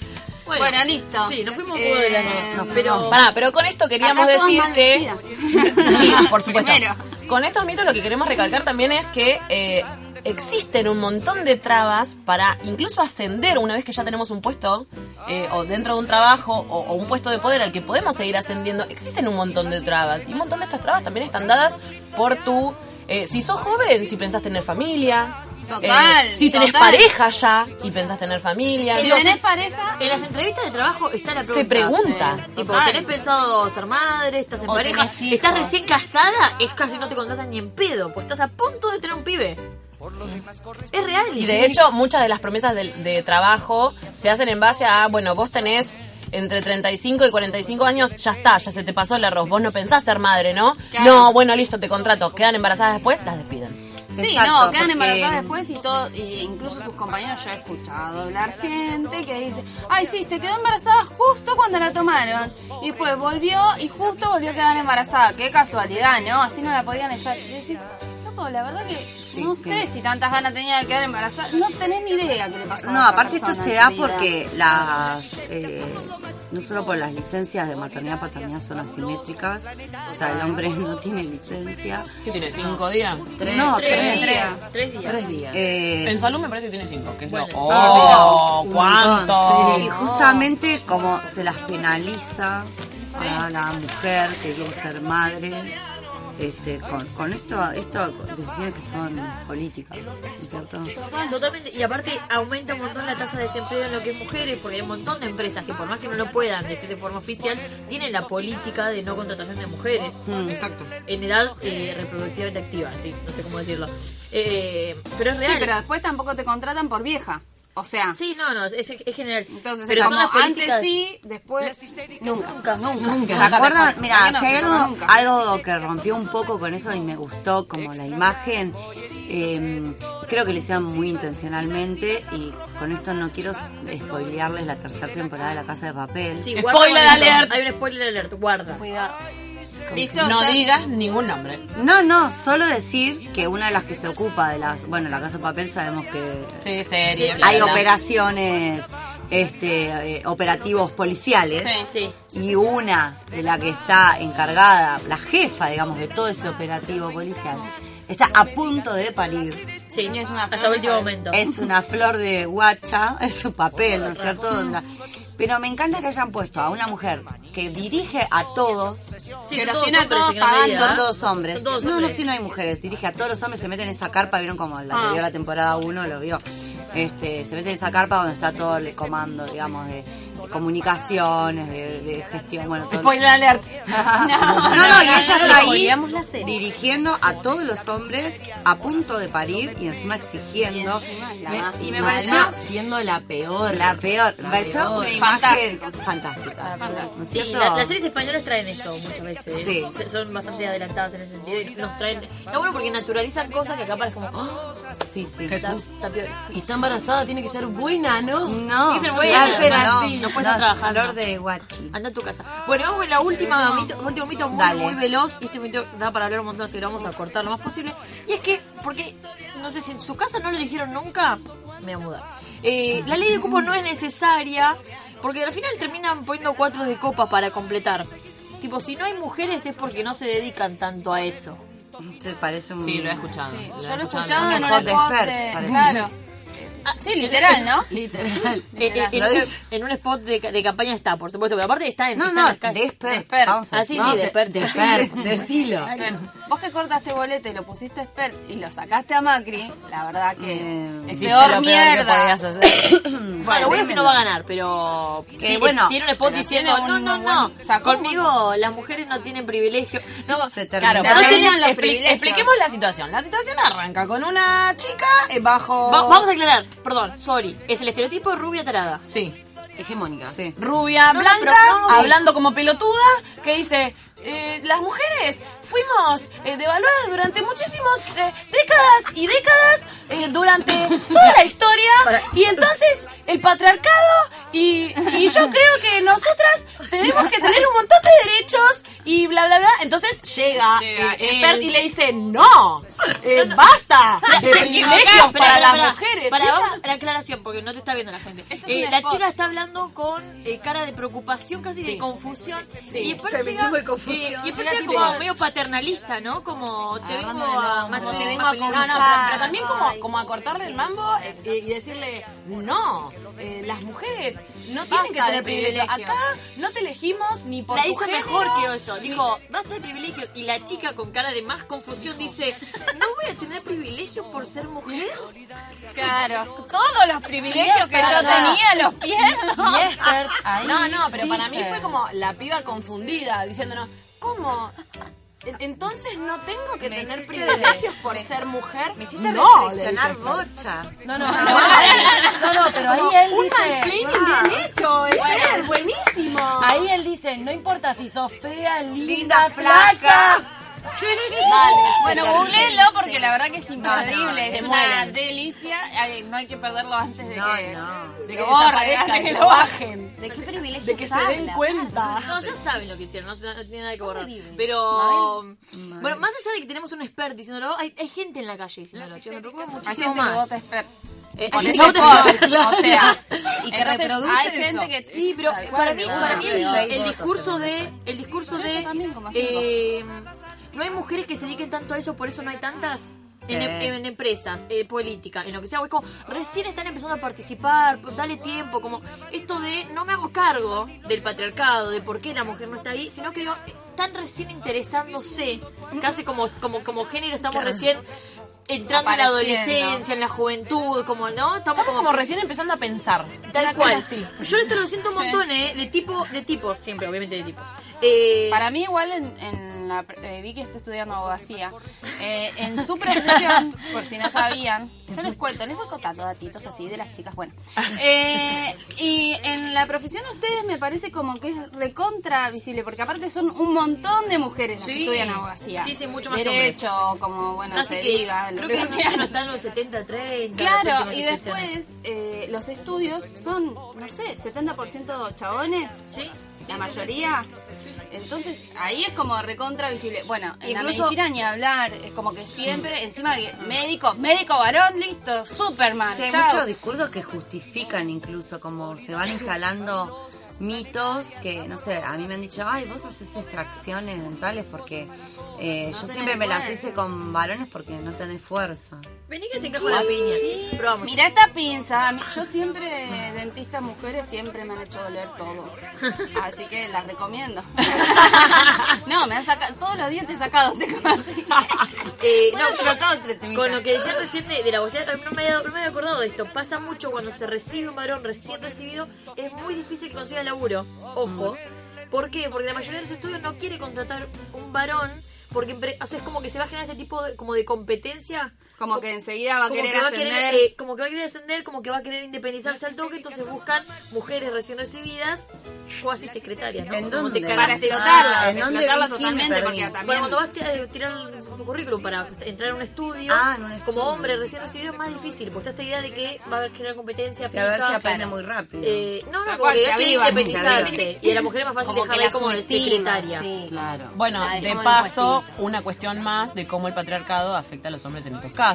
Bueno, listo. Sí, nos fuimos Eh, de la nos Pero... Pará, pero con esto queríamos decir que... Sí, por supuesto. Primero. Con estos mitos lo que queremos recalcar también es que eh, existen un montón de trabas para incluso ascender una vez que ya tenemos un puesto eh, o dentro de un trabajo o, o un puesto de poder al que podemos seguir ascendiendo, existen un montón de trabas. Y un montón de estas trabas también están dadas por tu... eh, si sos joven, si pensás tener familia. Total, eh, si tenés total. pareja ya y pensás tener familia. Si tenés pareja, En las entrevistas de trabajo está la pregunta. Se pregunta. Sí. Tipo. ¿tenés pensado ser madre? ¿Estás en O pareja? tenés hijos. ¿Estás recién casada? Es casi no te contratan ni en pedo, pues estás a punto de tener un pibe. Es real. Y de hecho, muchas de las promesas de, de trabajo se hacen en base a, bueno, vos tenés entre 35 y 45 años, ya está, ya se te pasó el arroz. Vos no pensás ser madre, ¿no? Claro. No, bueno, listo, te contrato. Quedan embarazadas después, las despiden. Sí, Exacto, no, quedan porque- embarazadas después y todo, y incluso sus compañeros yo he escuchado hablar gente que dice, ay sí, se quedó embarazada justo cuando la tomaron y después volvió y justo volvió a quedar embarazada, qué casualidad, ¿no? Así no la podían echar. Loco, la verdad que no sí. sé si tantas ganas tenía de quedar embarazada, no tenés ni idea qué le pasó. No, aparte esto se da porque las, eh, no solo por las licencias de maternidad paternidad son asimétricas, o sea, el hombre no tiene licencia. ¿Qué tiene? ¿Cinco días? Tres. No, Tres tres. días. Tres días. Tres días. Eh, En salud me parece que tiene cinco. Que es Bueno, lo... ¡Oh! ¿Cuánto? y justamente como se las penaliza a la mujer que quiere ser madre, este, con, con esto, esto, decisiones que son políticas, ¿no es cierto? Totalmente, y aparte aumenta un montón la tasa de desempleo en lo que es mujeres, porque hay un montón de empresas que por más que no lo puedan decir de forma oficial, tienen la política de no contratación de mujeres. Exacto. En edad eh, reproductivamente activa, sí, no sé cómo decirlo. Eh, pero es real. Sí, pero después tampoco te contratan por vieja. O sea, Sí, no, no, es, es general. entonces pero como políticas- antes sí, después nunca, nunca, nunca. ¿Se acuerdan? ¿Por Mira, no? si hay Nunca, algo, nunca. algo que rompió un poco con eso y me gustó como la imagen, eh, creo que lo hicieron muy intencionalmente y con esto no quiero spoilearles la tercera temporada de La Casa de Papel. Sí, Spoiler alert. Hay un spoiler alert, guarda. Cuidado. ¿Listo? No Ya- digas ningún nombre. No, no, solo decir que una de las que se ocupa de las, bueno, La Casa de Papel sabemos que Sí, serie. bla, hay bla, bla. operaciones, este, eh, operativos policiales. Sí, y una de la que está encargada, la jefa, digamos, de todo ese operativo policial, está a punto de parir. sí, es una hasta flor el último de- momento. Es una flor de guacha, es su papel, ¿no es cierto? Pero me encanta que hayan puesto a una mujer que dirige a todos, Sí, que son los todos tiene a hombres todos pagando. son todos hombres. Son todos no, no, sí no hay mujeres, dirige a todos los hombres, se meten en esa carpa, vieron como la que Ah. vio la temporada 1, lo vio. Este, se meten en esa carpa donde está todo el comando, digamos, de, de comunicaciones, de, de gestión, bueno, todo. Spoiler alert. No, no, y ella está ahí la dirigiendo a todos los hombres a punto de parir y encima exigiendo. Y encima la Me- más y me pareció siendo la peor. la peor. Me pareció peor. una imagen Fantástico. fantástica. ¿No es Sí, cierto? la- las series españolas traen esto muchas veces. Sí. Se- Son bastante adelantadas en ese sentido y nos traen. Está bueno porque naturalizan cosas que acá parecen como. ¡Oh! Sí, sí. Está, está peor. Y está embarazada, tiene que ser buena, ¿no? No, Tiene que ser buena, tiene que ser no, así. no puede estar trabajando. flor de guachi. Anda a tu casa. Bueno, vamos con la última mito, último mito muy, Dale. muy veloz. Y este mito da para hablar un montón, así que lo vamos a cortar lo más posible. Y es que, porque, no sé si en su casa no lo dijeron nunca, me voy a mudar. Eh, la ley de cupo no es necesaria, porque al final terminan poniendo cuatro de copas para completar. Tipo, si no hay mujeres es porque no se dedican tanto a eso. Se parece un. Sí, lo he escuchado. Sí, Lo yo lo he escuchado. escuchado en de... parece. Claro. Ah, Sí, literal, ¿no? Literal. Eh, eh, en, un spot de, de campaña está, por supuesto, pero aparte está en, No, está no, en las calles. de expert. Expert. Vamos a Así decir. sí, de expert. de Fer, decilo. Vos que cortaste bolete y lo pusiste expert y lo sacaste a Macri, la verdad que Eh, es peor mierda. podías hacer. Bueno, lo bueno es que no va a ganar, pero Que sí, bueno, tiene un spot diciendo, no, un- no, no, un conmigo las mujeres no tienen privilegio. No, Se. Claro, Se porque terminan los expli- privilegios. expliquemos la situación. La situación arranca con una chica bajo... Va- vamos a aclarar, perdón, sorry, es el estereotipo de rubia tarada. Sí. Hegemónica. Sí. Rubia, No, no, blanca, pero no, sí. hablando como pelotuda, que dice... eh, las mujeres fuimos eh, devaluadas durante muchísimas décadas y décadas eh, durante toda la historia y entonces el patriarcado y, y yo creo que nosotras tenemos que tener un montón de derechos y bla, bla, bla. Entonces llega, Llega eh, expert él. y le dice, no, eh, basta de privilegios para las mujeres. Para, Ella- la aclaración, porque no te está viendo la gente. Es Eh, la spot. chica está hablando con eh, cara de preocupación, casi de confusión. Sí. Y después Feminismo y y tipo- como medio paternalista, ¿no? Como te vengo a... Te vengo a. No, no, pero, también como, como a cortarle el mambo eh, y decirle, no, eh, las mujeres no tienen que tener privilegio. privilegios. Acá no te elegimos ni por La hizo género, mejor que eso. Dijo, basta de privilegios. Y la chica con cara de más confusión dice, ¿no voy a tener privilegios por ser mujer? Claro, todos los privilegios que yo tenía los pierdo. Y expert ahí No, no, pero para mí fue como la piba confundida, diciéndonos, ¿cómo? En- Entonces no tengo que Me tener hiciste- privilegios por ser mujer. Me hiciste no, reflexionar bocha. No, no, no, no, no, pero ahí él Un dice... mansplaining bien hecho, es buenísimo. Ahí él dice, no importa si sos fea, linda, Linda, flaca. Flaca. Bueno, googleenlo porque la verdad que es imperdible. se es una mueren. delicia. Ay, no hay que perderlo antes de No, que, no. de De que que borren, desaparezca, antes que lo bajen. ¿De qué privilegios De que se den habla? cuenta. No, ya saben lo que hicieron, no, no tiene nada que borrar. Pero, bueno, más allá de que tenemos un expert diciéndolo, hay, hay gente en la calle diciéndolo. Yo me preocupa Hay muchísimo más. vota expert. Eh, Con claro. O sea, y que Entonces, reproduce hay eso. gente que Sí, pero para mí, no, para mí el, discurso de, el discurso Yo- de, no hay mujeres que se dediquen tanto a eso, por eso no hay tantas Sí. en, en empresas, eh, política, en lo que sea. Es como recién están empezando a participar, dale tiempo, como esto de no me hago cargo del patriarcado, de por qué la mujer no está ahí, sino que digo, están recién interesándose, casi como como como género estamos recién entrando en la adolescencia, en la juventud, como no, estamos como recién empezando a pensar. Tal Una cual. así. Yo le estoy lo siento un montón, ¿eh? De tipo, de tipos, siempre, obviamente de tipos. Eh, Para mí igual en, en la, eh, vi que está estudiando abogacía. Eh, en su profesión, por si no sabían, yo les cuento, les voy contando datitos así de las chicas. Bueno, Eh, y en la profesión de ustedes me parece como que es recontra visible, porque aparte son un montón de mujeres las que estudian abogacía. Sí, sí, mucho más que Derecho, como bueno casi se que, diga. creo que números están en los 70, 30. Claro, y después eh, los estudios son, no sé, 70% chabones, Sí, la mayoría. Entonces ahí es como recontra visible. Bueno, en la Incluso- medicina ni hablar, es como que siempre, encima médico, médico varón, listo, Superman. Sí, hay chao. muchos discursos que justifican incluso, como se van instalando mitos que, no sé, a mí me han dicho, ay, vos haces extracciones dentales porque eh, yo siempre me las hice con varones porque no tenés fuerza. Vení que te encajo la piña. Pero vamos. Mirá esta pinza, yo siempre, dentistas mujeres, siempre me han hecho doler todo. Así que las recomiendo. No, me han sacado, todos los días te he sacado, te así. Eh, no, pero todo. Con lo que decía recién de, de la vocera, no me, había, no me había acordado de esto. Pasa mucho cuando se recibe un varón recién recibido, es muy difícil que consiga laburo. Ojo. ¿Por qué? Porque la mayoría de los estudios no quiere contratar un varón, porque o sea, es como que se va a generar este tipo de, como de competencia. Como que enseguida va a Como querer que va a ascender. querer, eh, como que va a querer ascender, como que va a querer independizarse al toque, entonces buscan mujeres recién recibidas, cuasi secretarias, ¿no? ¿En Como dónde? te para explotarlas, Ah, ¿en dónde explotarlas totalmente, Me porque también... Bueno, cuando vas a tirar tu currículum para entrar a un estudio, Ah, un como estudio. hombre recién recibido es más difícil, porque está esta idea de que va a haber que generar competencia, Sí, a ver si aprende claro. muy rápido. Eh, no, no, como que independizarse. se Y a la mujer es más fácil Como dejarla como de secretaria. sí. Claro. Bueno, Ay, de paso, una cuestión más de cómo el patriarcado afecta a los hombres en estos casos.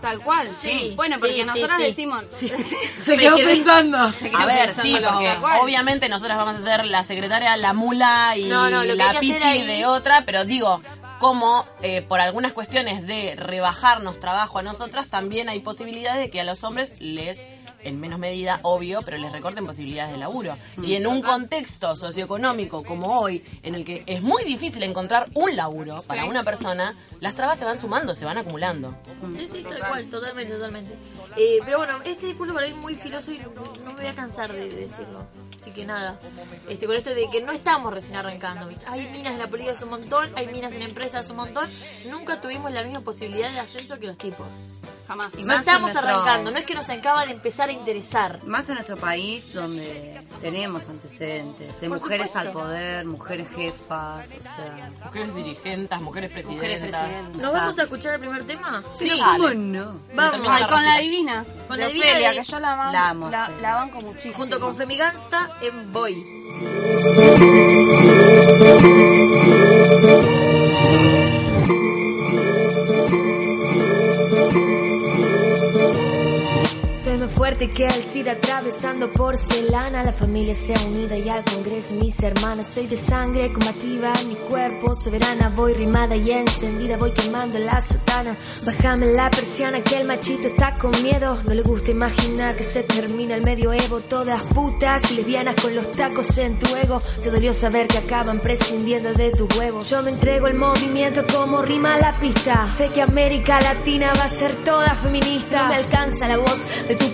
Tal cual, sí. Sí, Bueno, porque sí, nosotros sí, decimos... Se quedó pensando. Se quedó A ver, sí, porque obviamente nosotras vamos a ser la secretaria, la mula y No, no, la pichi ahí- de otra, pero digo, como eh, por algunas cuestiones de rebajarnos trabajo a nosotras, también hay posibilidades de que a los hombres les, en menos medida, obvio, pero les recorten posibilidades de laburo. Y en un contexto socioeconómico como hoy, en el que es muy difícil encontrar un laburo para una persona, las trabas se van sumando, se van acumulando. Sí, sí, tal cual, totalmente, totalmente. Eh, pero bueno, este discurso para mí es muy filoso y no, me voy a cansar de decirlo. Así que nada, este, con esto de que no estamos recién arrancando. ¿viste? Hay minas en la política un montón, hay minas en empresas un montón. Nunca tuvimos la misma posibilidad de ascenso que los tipos. Jamás. Y No estamos nuestro- arrancando, no es que nos acaba de empezar a interesar. Más en nuestro país donde tenemos antecedentes de Por mujeres supuesto. al poder, mujeres jefas, o sea... Mujeres dirigentes, mujeres presidentas. Mujeres presidentes. ¿Nos vamos a escuchar el primer tema? Sí. ¿Cómo no? Vamos. Ay, con la divina. Con la divina Ofelia, de- que yo la, ban- La amo, la, banco muchísimo. Junto con Femigansta en Boy. Te queda el SIDA atravesando porcelana. La familia sea unida y al Congreso mis hermanas. Soy de sangre combativa, mi cuerpo soberana. Voy rimada y encendida, voy quemando la sotana. Bájame la persiana que el machito está con miedo. No le gusta imaginar que se termina el medioevo. Todas putas lesbianas con los tacos en tu ego. Te dolió saber que acaban prescindiendo de tus huevos. Yo me entrego el movimiento como rima la pista. Sé que América Latina va a ser toda feminista. Me alcanza la voz de tu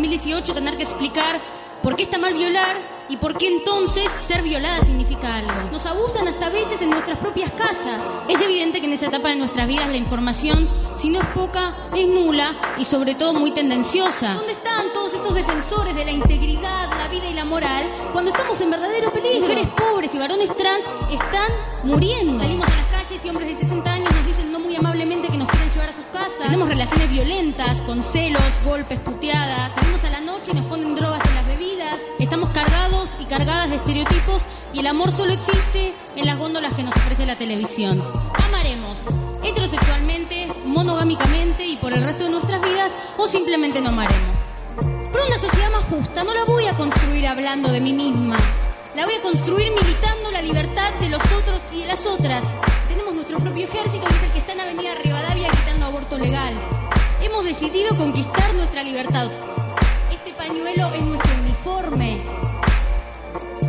2018 tener que explicar por qué está mal violar y por qué entonces ser violada significa algo. Nos abusan hasta veces en nuestras propias casas. Es evidente que en esa etapa de nuestras vidas la información, si no es poca, es nula y sobre todo muy tendenciosa. ¿Dónde están todos estos defensores de la integridad, la vida y la moral cuando estamos en verdadero peligro? Mujeres pobres y varones trans están muriendo. Salimos a las calles y hombres de 60 años nos dicen no muy amablemente Tenemos relaciones violentas, con celos, golpes, puteadas. Salimos a la noche y nos ponen drogas en las bebidas. Estamos cargados y cargadas de estereotipos y el amor solo existe en las góndolas que nos ofrece la televisión. Amaremos heterosexualmente, monogámicamente y por el resto de nuestras vidas o simplemente no amaremos. Pero una sociedad más justa no la voy a construir hablando de mí misma. La voy a construir militando la libertad de los otros y de las otras. Tenemos nuestro propio ejército, que es el que está en Avenida Rivadavia gritando aborto legal. Hemos decidido conquistar nuestra libertad. Este pañuelo es nuestro uniforme.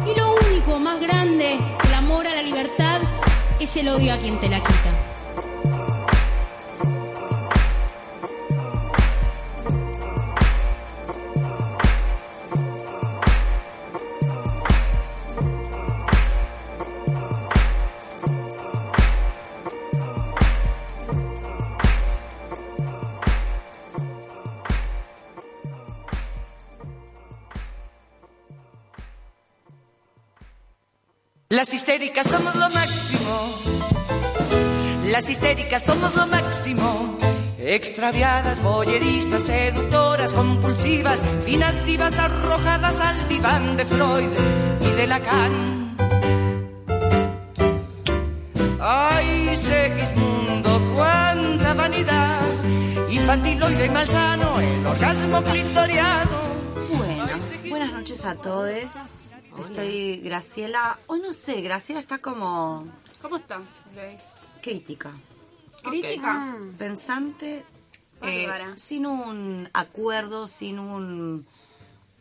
Y lo único más grande, el amor a la libertad, es el odio a quien te la quita. Las histéricas somos lo máximo. Las histéricas somos lo máximo. Extraviadas, boyeristas, seductoras, compulsivas, finas divas arrojadas al diván de Freud y de Lacan. Ay, Segismundo, cuánta vanidad. Infantiloide y malsano, el orgasmo clitoriano. Bueno, buenas noches a todos. Estoy Graciela, o no sé, Graciela está como ¿Cómo estás, Grace? crítica, ¿Crítica? pensante, eh, Bárbara. sin un acuerdo, sin un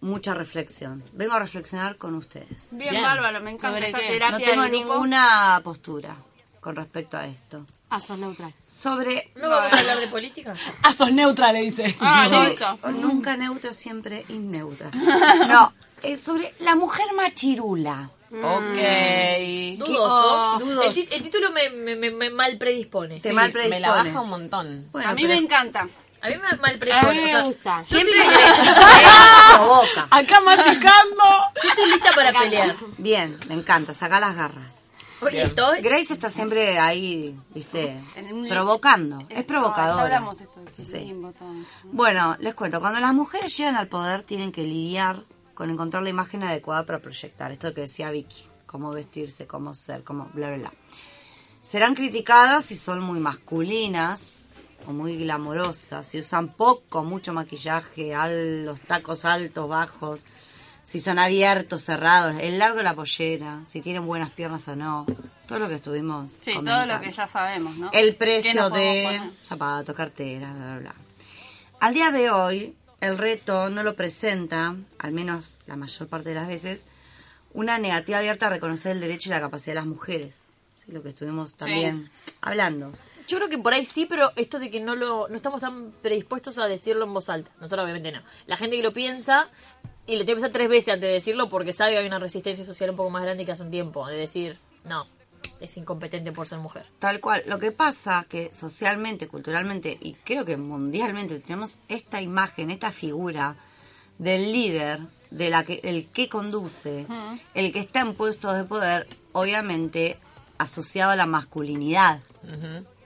mucha reflexión. Vengo a reflexionar con ustedes. Bien, Bien. bárbaro, me encanta ¿Sobre esta terapia No tengo de grupo. ninguna postura con respecto a esto. Ah, sos neutral. Sobre ¿No vamos a hablar de política? Ah, sos neutra, le dice. Ah, Soy listo. nunca neutro, siempre inneutra. No, eh, sobre la mujer machirula. Ok. Dudoso. Oh, dudoso. El, título me, me, me- me mal predispone. Te Sí, mal me la baja un montón. Bueno, a mí pero me encanta. A mí me mal A predispone. mí o me sea, gusta. siempre estoy- que provoca. Acá masticando. Yo estoy lista para pelear. Bien, me encanta, saca las garras. Oye, estoy. Grace está siempre ahí, viste, provocando. Es Ah, ya provocadora. hablamos esto. Sí. Bueno, les cuento, cuando las mujeres llegan al poder tienen que lidiar con encontrar la imagen adecuada para proyectar. Esto que decía Vicky, cómo vestirse, cómo ser, cómo bla, bla, bla. Serán criticadas si son muy masculinas o muy glamorosas, si usan poco, mucho maquillaje, al- los tacos altos, bajos, si son abiertos, cerrados, el largo de la pollera, si tienen buenas piernas o no, todo lo que estuvimos Sí, todo lo que ya sabemos, ¿no? El ¿Qué precio de poner? zapatos, carteras, bla, bla, bla. Al día de hoy, el reto no lo presenta, al menos la mayor parte de las veces, una negativa abierta a reconocer el derecho y la capacidad de las mujeres. Sí, lo que estuvimos también hablando. Yo creo que por ahí sí, pero esto de que no lo no estamos tan predispuestos a decirlo en voz alta. Nosotros obviamente no. La gente que lo piensa y lo tiene que pensar tres veces antes de decirlo porque sabe que hay una resistencia social un poco más grande que hace un tiempo. De decir, no, es incompetente por ser mujer. Tal cual. Lo que pasa que socialmente, culturalmente y creo que mundialmente tenemos esta imagen, esta figura del líder, de la que el que conduce, el que está en puestos de poder, obviamente asociado a la masculinidad,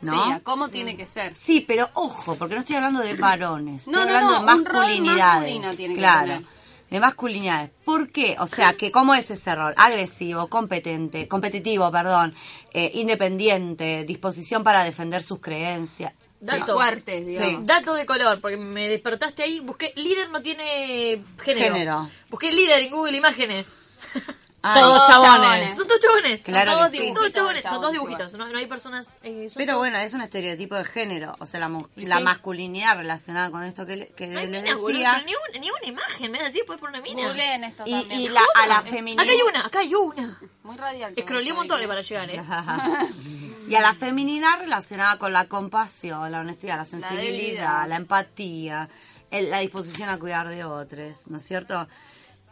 ¿no? Sí, a cómo tiene que ser. Sí, pero ojo, porque no estoy hablando de varones, No, estoy no, hablando no, de un rol masculinidades. masculino tiene que claro, tener. De masculinidades. ¿Por qué? O sea, que cómo es ese rol? Agresivo, competente, competitivo, perdón, eh, independiente, disposición para defender sus creencias. Dato. fuertes. Sí. Dato de color, porque me despertaste ahí. Busqué, líder no tiene género. Género. Busqué líder en Google Imágenes. Todos chabones. chabones. Son todos chabones. Claro son todos sí. dibujitos. Todos chabones. Son todos dibujitos. No, no hay personas. eh, Pero todos- bueno, es un estereotipo de género, o sea, la, mu- la sí. masculinidad relacionada con esto que, le- que No hay les boludo, decía. pero ni, un- ni una imagen. Me das así, puedes poner una mina. Googleen esto Y, también. y la, a la feminidad. Acá hay una, acá hay una. Muy radial. Escroleé un montón para llegar, ¿eh? y a la feminidad relacionada con la compasión, la honestidad, la sensibilidad, debilidad. la, empatía, el- la disposición a cuidar de otros, ¿no es cierto?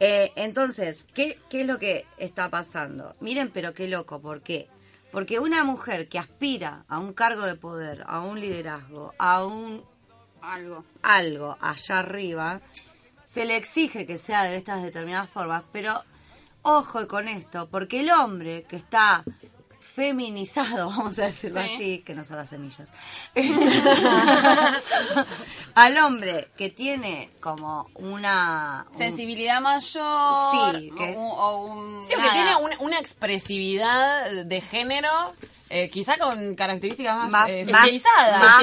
Eh, entonces, ¿qué, ¿qué es lo que está pasando? Miren, pero qué loco, ¿por qué? Porque una mujer que aspira a un cargo de poder, a un liderazgo, a un Algo. algo allá arriba, se le exige que sea de estas determinadas formas, pero ojo con esto, porque el hombre que está feminizado, vamos a decirlo Sí. así, que no son las semillas, al hombre que tiene como una... un- Sensibilidad mayor. Sí, que- O, un- o un. Sí, o que tiene una, una expresividad de género, eh, quizá con características más, más, eh, más-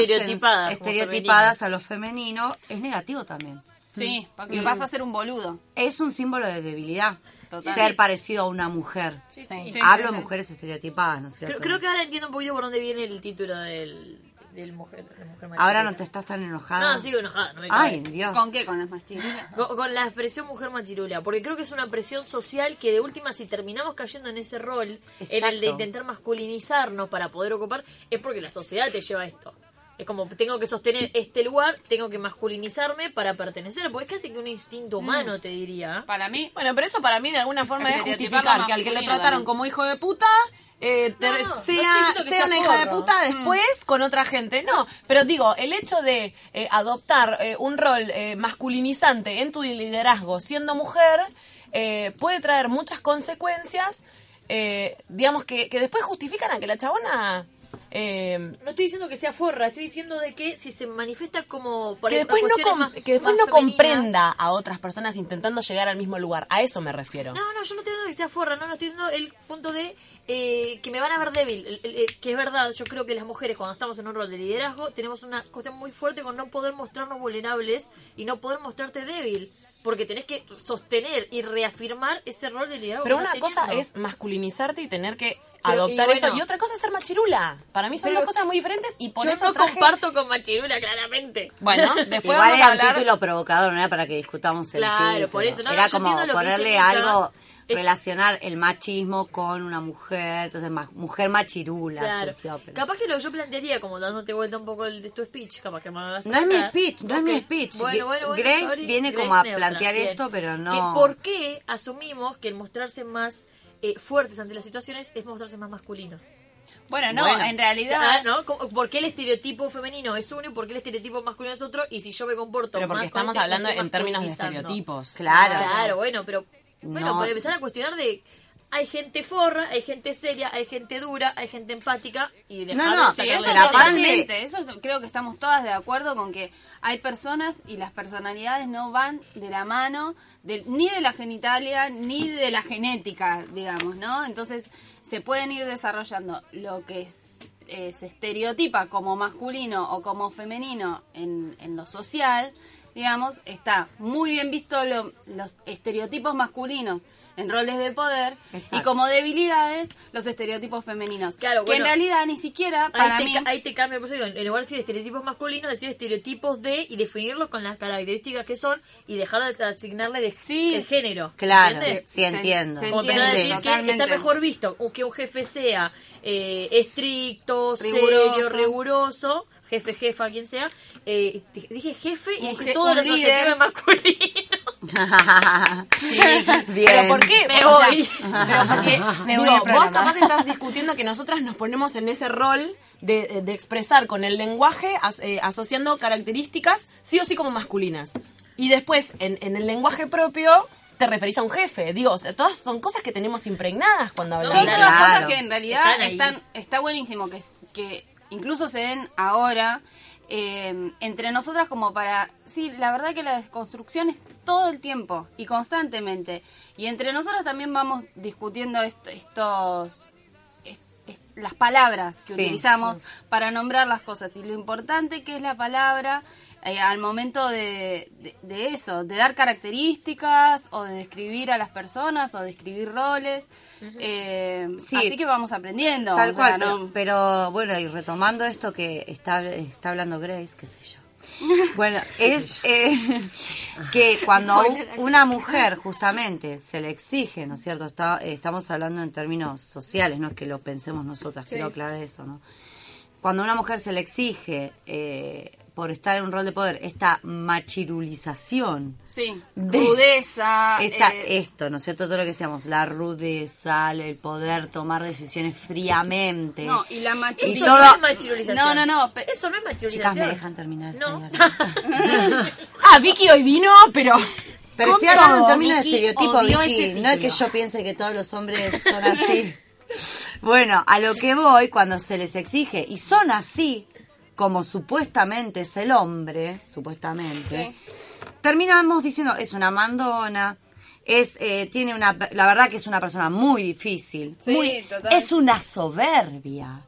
Estereotipadas, estereotipadas a lo femenino, es negativo también. Sí, porque Mm. vas a ser un boludo. Es un símbolo de debilidad. Total. Ser parecido a una mujer. Sí, sí. Sí, Hablo de mujeres estereotipadas, ¿no es cierto? Creo, creo que ahora entiendo un poquito por dónde viene el título del, del mujer, de mujer Ahora no te estás tan enojada. No, sigo enojada, no me Ay. Dios. ¿Con qué? Con las machirulas. Con, con la expresión mujer machirula, porque creo que es una presión social que de última si terminamos cayendo en ese rol, en el de intentar masculinizarnos para poder ocupar, es porque la sociedad te lleva a esto. Es como, tengo que sostener este lugar, tengo que masculinizarme para pertenecer, porque es casi que un instinto humano, te diría. Para mí, Bueno, pero eso para mí de alguna forma es justificar que al que le trataron como hijo de puta, eh, ter- No, no, no estoy sea, sea una hija de puta después con otra gente. No, pero digo, el hecho de eh, adoptar eh, un rol eh, masculinizante en tu liderazgo siendo mujer eh, puede traer muchas consecuencias, eh, digamos, que, que después justifican a que la chabona... eh, No estoy diciendo que sea forra, estoy diciendo de que si se manifiesta como... por que después, no, más- que después no comprenda a otras personas intentando llegar al mismo lugar. A eso me refiero. No, no, yo no estoy diciendo que sea forra, no, no estoy diciendo el punto de eh, que me van a ver débil. El- el- el- que es verdad, yo creo que las mujeres cuando estamos en un rol de liderazgo tenemos una cuestión muy fuerte con no poder mostrarnos vulnerables y no poder mostrarte débil. Porque tenés que sostener y reafirmar ese rol de liderazgo. Pero una cosa teniendo. es masculinizarte y tener que adoptar y bueno, eso. Y otra cosa es ser machirula. Para mí son dos cosas muy diferentes y por yo eso no traje- comparto con Machirula, claramente. Bueno, después Igual vamos era a hablar... un título provocador, no era para que discutamos el Claro, título. por eso. No, era como ponerle algo, relacionar el machismo con una mujer, entonces ma- mujer machirula Claro. surgió. pero- Capaz que lo que yo plantearía, como dándote vuelta un poco el de tu speech, capaz que me hagas No es mi speech, no es mi speech. Bueno, bueno, bueno, Grace sorry. viene Grace como a neutra, plantear bien. esto, pero no- Que ¿Por qué asumimos que el mostrarse más eh, fuertes ante las situaciones es mostrarse más masculino? Bueno, no, Bueno. en realidad. Ah, ¿no? ¿Cómo- ¿Por qué el estereotipo femenino es uno y por qué el estereotipo masculino es otro? Y si yo me comporto Pero porque más estamos este, hablando en términos de estereotipos. Claro. Claro, bueno, pero bueno, No. empezar a cuestionar de hay gente forra, hay gente seria, hay gente dura, hay gente empática y dejar No, no, de Sí, eso la parte- totalmente. Eso creo que estamos todas de acuerdo con que hay personas y las personalidades no van de la mano ni de la genitalia ni de la genética, digamos, ¿no? Entonces se pueden ir desarrollando lo que es, eh, se estereotipa como masculino o como femenino en, en lo social, digamos, está muy bien visto lo- los estereotipos masculinos en roles de poder y como debilidades los estereotipos femeninos. Claro, que en realidad ni siquiera para ahí, te, mí... ahí te cambia, por eso digo, en lugar de decir estereotipos masculinos, decir estereotipos de y definirlos con las características que son y dejar de asignarle de, Sí. el género. Claro, sí entiendo. Como entiende, decir que está mejor visto que un jefe sea eh, estricto, Riguroso. serio, riguroso, jefe, jefa, quien sea. Eh, dije jefe y dije je- todos los líder. adjetivos masculinos. Bien. Pero ¿por qué? Me O sea, voy. pero porque, Me voy digo, vos capaz estás discutiendo que nosotras nos ponemos en ese rol de, de expresar con el lenguaje as- eh, asociando características sí o sí como masculinas. Y después, en, en el lenguaje propio, te referís a un jefe. Digo, o sea, todas son cosas que tenemos impregnadas cuando Son hablamos. todas claro. cosas que en realidad Están ahí. están, está buenísimo que, que incluso se den ahora eh, entre nosotras como para... Sí, la verdad que la desconstrucción es todo el tiempo y constantemente. Y entre nosotras también vamos discutiendo est- estos... est- est- las palabras que Sí. utilizamos para nombrar las cosas y lo importante que es la palabra eh, al momento de, de- de eso, de dar características o de describir a las personas o describir roles. Eh, Sí. Así que vamos aprendiendo. Tal o sea, cual, no- pero, pero, bueno, y retomando esto que está, está hablando Grace, qué sé yo. Bueno, es eh, que cuando una mujer justamente se le exige, ¿no es cierto? Está, estamos hablando en términos sociales, no es que lo pensemos nosotras, quiero aclarar eso, ¿no? Cuando a una mujer se le exige, eh, por estar en un rol de poder, esta machirulización, Sí, de- rudeza. Esta, eh, esto, ¿no es cierto? Todo lo que decíamos, la rudeza, el poder tomar decisiones fríamente. no, y la machirulización. Eso todo- no es machirulización. No, no, no. pe- Eso no es Chicas, machirulización. me dejan terminar. No. Ah, Vicky hoy vino, pero... Pero estoy hablando en términos de estereotipo, Vicky. No es que yo piense que todos los hombres son así. bueno, a lo que voy, cuando se les exige, y son así, como supuestamente es el hombre, supuestamente, terminamos diciendo, es una mandona, es, eh, tiene una, la verdad que es una persona muy difícil, Sí, muy- total. es una soberbia.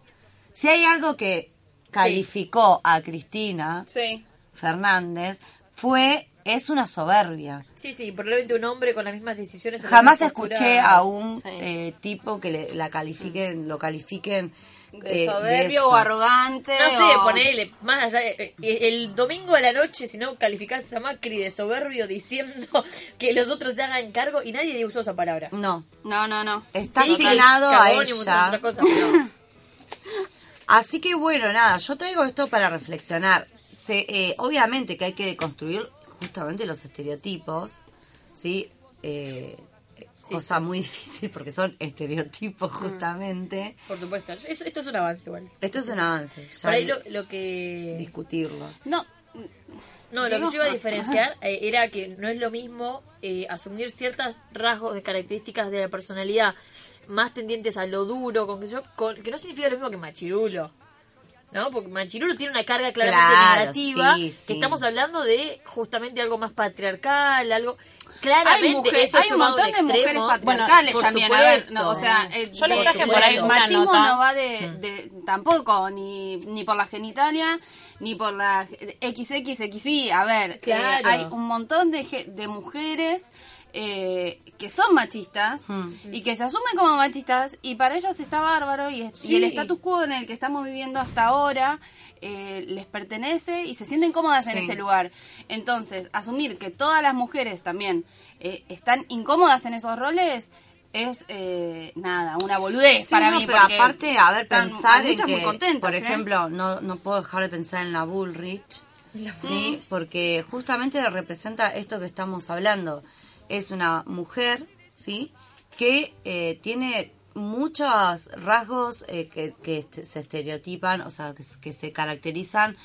Si hay algo que calificó a Cristina Sí. Fernández, fue, es una soberbia. Sí, sí, probablemente un hombre con las mismas decisiones. Jamás misma escuché a un Sí. eh, tipo que le, la califiquen, lo califiquen De eh, soberbio eso. o arrogante. No sé, o- ponele, más allá de- eh, el domingo a la noche, si no calificás a Macri de soberbio diciendo que los otros se hagan cargo y nadie usó esa palabra. No, No, no, no. está Sí, asignado a de ella. pero- Así que bueno, nada, yo traigo esto para reflexionar. Se, eh, obviamente que hay que deconstruir justamente los estereotipos, ¿sí? Eh, cosa muy difícil porque son estereotipos justamente. Por supuesto. Esto es un avance igual. Esto es un avance, ya Por ahí lo, lo que... discutirlos. No, No, lo que yo iba a diferenciar eh, era que no es lo mismo eh, asumir ciertos rasgos de características de la personalidad más tendientes a lo duro, con que, yo, con- que no significa lo mismo que machirulo. ¿No? Porque machirulo tiene una carga claramente Claro, negativa. sí, Que sí. estamos hablando de justamente algo más patriarcal, algo. Claramente, hay, mujeres, hay un montón de mujeres patriarcales también. A ver, no, o sea, eh, Yo de- traje por ahí el una machismo nota. no va de, de- tampoco ni, ni por la genitalia ni por la XXXI. A ver, eh, hay un montón de, de mujeres eh, que son machistas y que se asumen como machistas y para ellas está bárbaro y, y el status quo en el que estamos viviendo hasta ahora eh, les pertenece y se sienten cómodas en ese lugar. Entonces, asumir que todas las mujeres también eh, están incómodas en esos roles es eh, nada, una boludez Sí, para no, mí. pero porque aparte, a ver, pensar en que, muy contentas, por ¿eh? ejemplo, no, no puedo dejar de pensar en la Bullrich, ¿sí? Porque justamente representa esto que estamos hablando. Es una mujer, ¿sí? Que eh, tiene muchos rasgos eh, que, que se estereotipan, o sea, que, que se caracterizan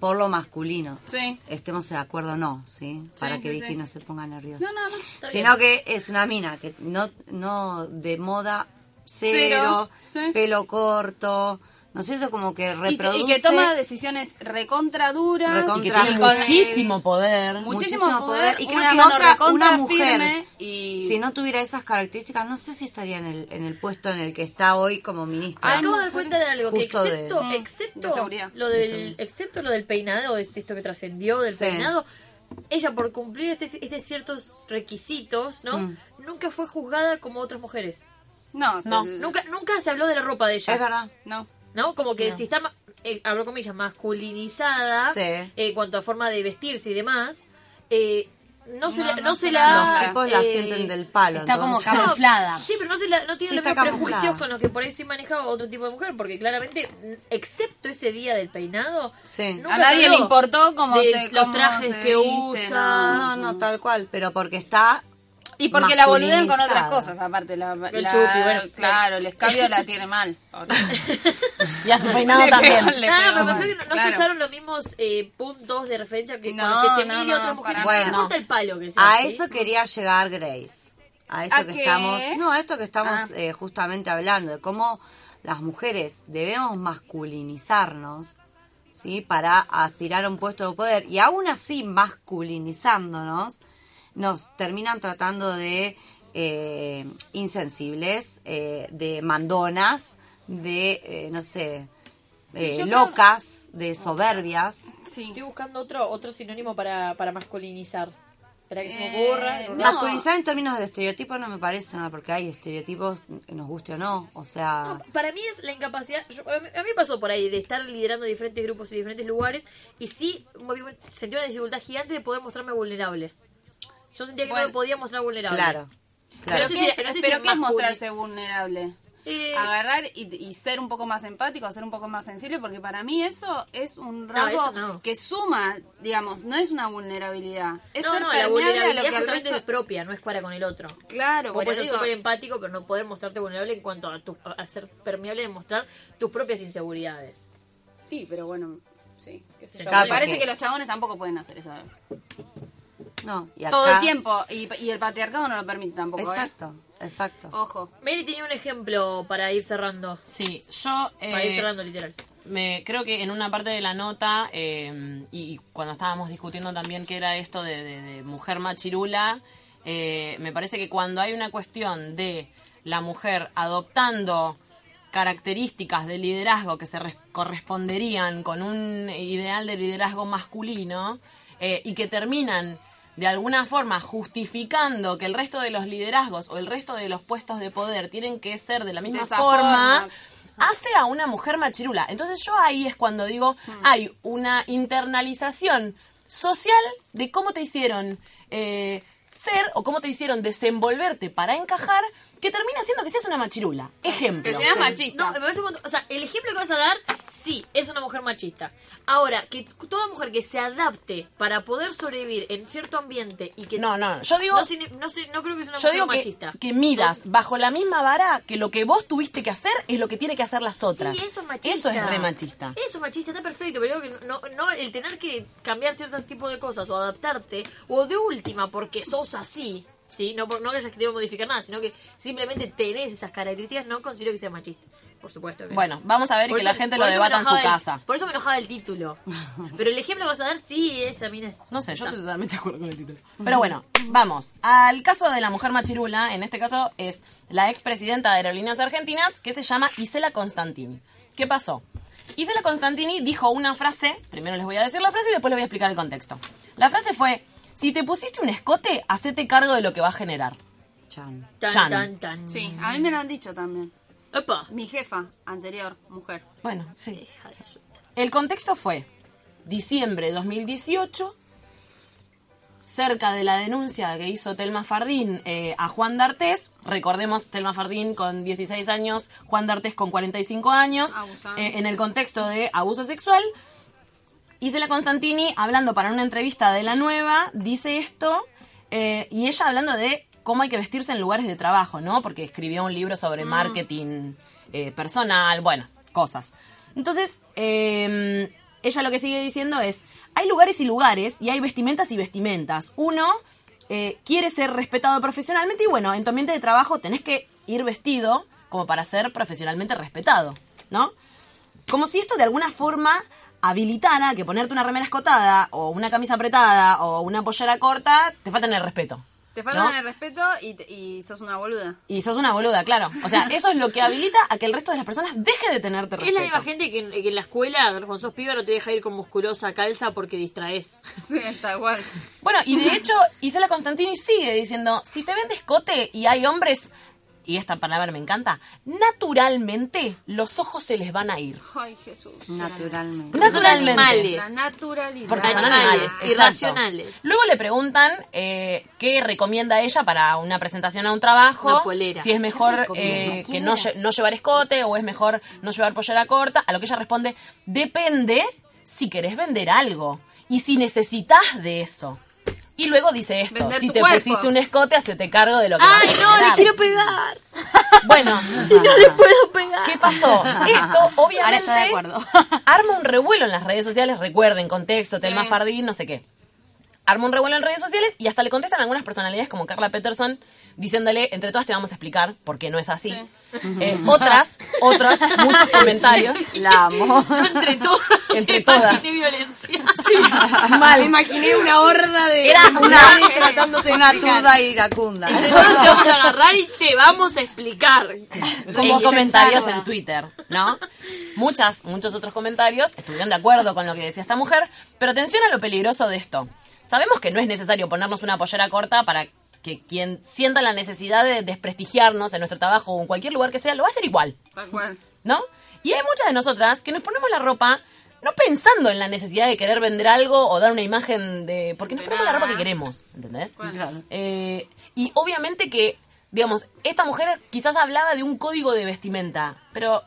por lo masculino. Sí. Estemos de acuerdo o no, ¿sí? Para Sí, que sí, Vicky sí. no se ponga nerviosa. No, no, no. Sino bien. que es una mina que no, no de moda cero, Cero, sí. pelo corto, ¿no es cierto? Como que Y que, reproduce... y que toma decisiones recontra duras. Recontra Y que tiene muchísimo poder. Muchísimo poder, Y creo una que otra, una mujer, firme y- si no tuviera esas características, no sé si estaría en el, en el puesto en el que está hoy como ministra. Acabo de dar cuenta de algo, que Justo de- excepto, Mm, excepto, de lo De del, excepto lo del peinado, esto que trascendió del Sí. peinado, ella por cumplir este, este ciertos requisitos, ¿no? Mm. Nunca fue juzgada como otras mujeres. No, No, nunca, nunca se habló de la ropa de ella. Es verdad. No. ¿No? Como que No. si está, ma- eh, hablo comillas, masculinizada Sí. eh, en cuanto a forma de vestirse y demás, eh, no, se No, la, no no se la la... Los tipos la eh, sienten del palo. Está como camuflada. Sí, pero no, se la- no tiene Sí, los mismos prejuicios con los que por ahí sí manejaba otro tipo de mujer, porque claramente, excepto ese día del peinado, Sí. nunca A nadie le importó cómo de se- los cómo trajes se que viste, usa. No, no, tal cual, pero porque está Y porque la boludean con otras cosas, aparte. La, El la- chupi, bueno, claro, el escabio la tiene mal. Y a su peinado Le también. pegó, le Ah, pegó me mal. refiero que no, no Claro. se usaron los mismos eh, puntos de referencia que, No, con los que se no, mide no, otra mujer. para No nada. importa el palo que sea. A ¿sí? eso quería llegar Grace. A esto ¿A que qué? estamos, no, a esto que estamos Ah. eh, justamente hablando, de cómo las mujeres debemos masculinizarnos, ¿sí? Para aspirar a un puesto de poder. Y aún así, masculinizándonos, nos terminan tratando de eh, insensibles, eh, de mandonas, de, eh, no sé, eh, yo creo- locas, de soberbias. Sí. Estoy buscando otro otro sinónimo para, para masculinizar. Espera que se me Eh, ocurra. no. Masculinizar en términos de estereotipos no me parece nada, porque hay estereotipos, nos guste o no, o sea... No, para mí es la incapacidad. yo- a, mí, me pasó por ahí de estar liderando diferentes grupos y diferentes lugares y sí sentí una dificultad gigante de poder mostrarme vulnerable. Yo sentía que Bueno, no me podía mostrar vulnerable. Claro, Pero claro. ¿Pero sí, qué es, pero es qué es masculino. mostrarse vulnerable? Eh, Agarrar y, y ser un poco más empático, ser un poco más sensible, porque para mí eso es un No, rasgo no. que suma, digamos, no es una vulnerabilidad. Es no, ser no, la vulnerabilidad lo que el justamente resto... es propia, no es para con el otro. Claro, Vos puedes ser súper empático, pero no poder mostrarte vulnerable en cuanto a, tu- a ser permeable de mostrar tus propias inseguridades. Sí, pero bueno, sí. qué sé yo. Parece porque- que los chabones tampoco pueden hacer eso. No, y acá- Todo el tiempo. Y, y el patriarcado no lo permite tampoco, Exacto, exacto. ¿eh? Ojo. Mary tenía un ejemplo para ir cerrando. Sí, yo Para ir eh, cerrando, literal. me creo que en una parte de la nota eh, y, y cuando estábamos discutiendo también qué era esto de, de- de mujer machirula, eh, me parece que cuando hay una cuestión de la mujer adoptando características de liderazgo que se res- corresponderían con un ideal de liderazgo masculino eh, y que terminan de alguna forma justificando que el resto de los liderazgos o el resto de los puestos de poder tienen que ser de la misma De forma, forma. hace a una mujer machirula. Entonces yo ahí es cuando digo, hay una internalización social de cómo te hicieron eh, ser o cómo te hicieron desenvolverte para encajar, que termina siendo que seas una machirula. Ejemplo. Que seas machista. No, me parece un montón- o sea, el ejemplo que vas a dar, sí, es una mujer machista. Ahora, que toda mujer que se adapte para poder sobrevivir en cierto ambiente y que... No, no, yo digo- No, no, no creo que sea una Yo mujer digo que, machista. que midas bajo la misma vara que lo que vos tuviste que hacer es lo que tiene que hacer las otras. Sí, eso es machista. Eso es re machista. Eso es machista, está perfecto, pero digo que no, no el tener que cambiar ciertos tipos de cosas o adaptarte, o de última, porque sos así, ¿sí? No, no que hayas querido modificar nada, sino que simplemente tenés esas características, no considero que sea machista. Por supuesto. que- Bueno, vamos a ver y Por que eso- la gente lo debata en su el- casa. por eso me enojaba el título. Pero el ejemplo que vas a dar, sí, esa mina es. No sé, yo estoy totalmente de acuerdo con el título. Pero bueno, vamos. Al caso de la mujer machirula, en este caso es la expresidenta de Aerolíneas Argentinas, que se llama Isela Constantini. ¿Qué pasó? Isela Constantini dijo una frase, primero les voy a decir la frase y después les voy a explicar el contexto. La frase fue, si te pusiste un escote, hacete cargo de lo que va a generar. Chan. Tan, Chan. tan, tan. Sí, a mí me lo han dicho también. Opa. Mi jefa anterior, mujer. Bueno, sí. El contexto fue diciembre de 2018, cerca de la denuncia que hizo Telma Fardín eh, a Juan D'Artés. Recordemos, Telma Fardín con 16 años, Juan D'Artés con 45 años, eh, en el contexto de abuso sexual. Isela Constantini, hablando para una entrevista de La Nueva, dice esto, eh, y ella hablando de cómo hay que vestirse en lugares de trabajo, ¿no? Porque escribió un libro sobre marketing eh, personal, bueno, cosas. Entonces, eh, ella lo que sigue diciendo es, hay lugares y lugares y hay vestimentas y vestimentas. Uno eh, quiere ser respetado profesionalmente y bueno, en tu ambiente de trabajo tenés que ir vestido como para ser profesionalmente respetado, ¿no? Como si esto de alguna forma habilitara que ponerte una remera escotada o una camisa apretada o una pollera corta te faltan el respeto. Te faltan ¿no? el respeto y, y sos una boluda. Y sos una boluda, claro. O sea, eso es lo que habilita a que el resto de las personas deje de tenerte Es respeto. la misma gente que, en- que en la escuela, cuando sos piba, no te deja ir con musculosa calza porque distraes. Sí, está igual. Bueno, y de hecho, Isela Constantini sigue diciendo, si te ven de escote y hay hombres, y esta palabra me encanta, naturalmente los ojos se les van a ir. Ay, Jesús. Naturalmente. Naturalmente. animales. La naturalidad. Porque son Animales, exacto. irracionales. Luego le preguntan eh, qué recomienda ella para una presentación a un trabajo. Una polera. Si es mejor eh, que no, no llevar escote o es mejor no llevar pollera corta. A lo que ella responde, depende si querés vender algo y si necesitas de eso. Y luego dice esto, Vender si te cuerpo. pusiste un escote, hacete cargo de lo que ¡Ay, vas a no! ¡Le generar". quiero pegar! Bueno, ¡Y no le puedo pegar! ¿Qué pasó? Esto, obviamente, Ahora estoy de acuerdo. arma un revuelo en las redes sociales. Recuerden, contexto, Telma Sí. Fardín, no sé qué. Arma un revuelo en redes sociales y hasta le contestan algunas personalidades como Carla Peterson diciéndole, entre todas te vamos a explicar por qué no es así. Eh, otras, otros, muchos comentarios. La amo. Yo entre todas. Entre todas. imaginé violencia. Sí, Me mal. imaginé una horda de Era una- tratándote una turda iracunda. Entre todas te vamos a agarrar y te vamos a explicar. en comentarios en Twitter, ¿no? Muchas, muchos otros comentarios estuvieron de acuerdo con lo que decía esta mujer, pero atención a lo peligroso de esto. Sabemos que no es necesario ponernos una pollera corta para que quien sienta la necesidad de desprestigiarnos en nuestro trabajo o en cualquier lugar que sea, lo va a hacer igual, Tal cual. ¿no? Y hay muchas de nosotras que nos ponemos la ropa no pensando en la necesidad de querer vender algo o dar una imagen de... Porque nos De ponemos la ropa que queremos, ¿entendés? Claro. Eh, y obviamente que, digamos, esta mujer quizás hablaba de un código de vestimenta, pero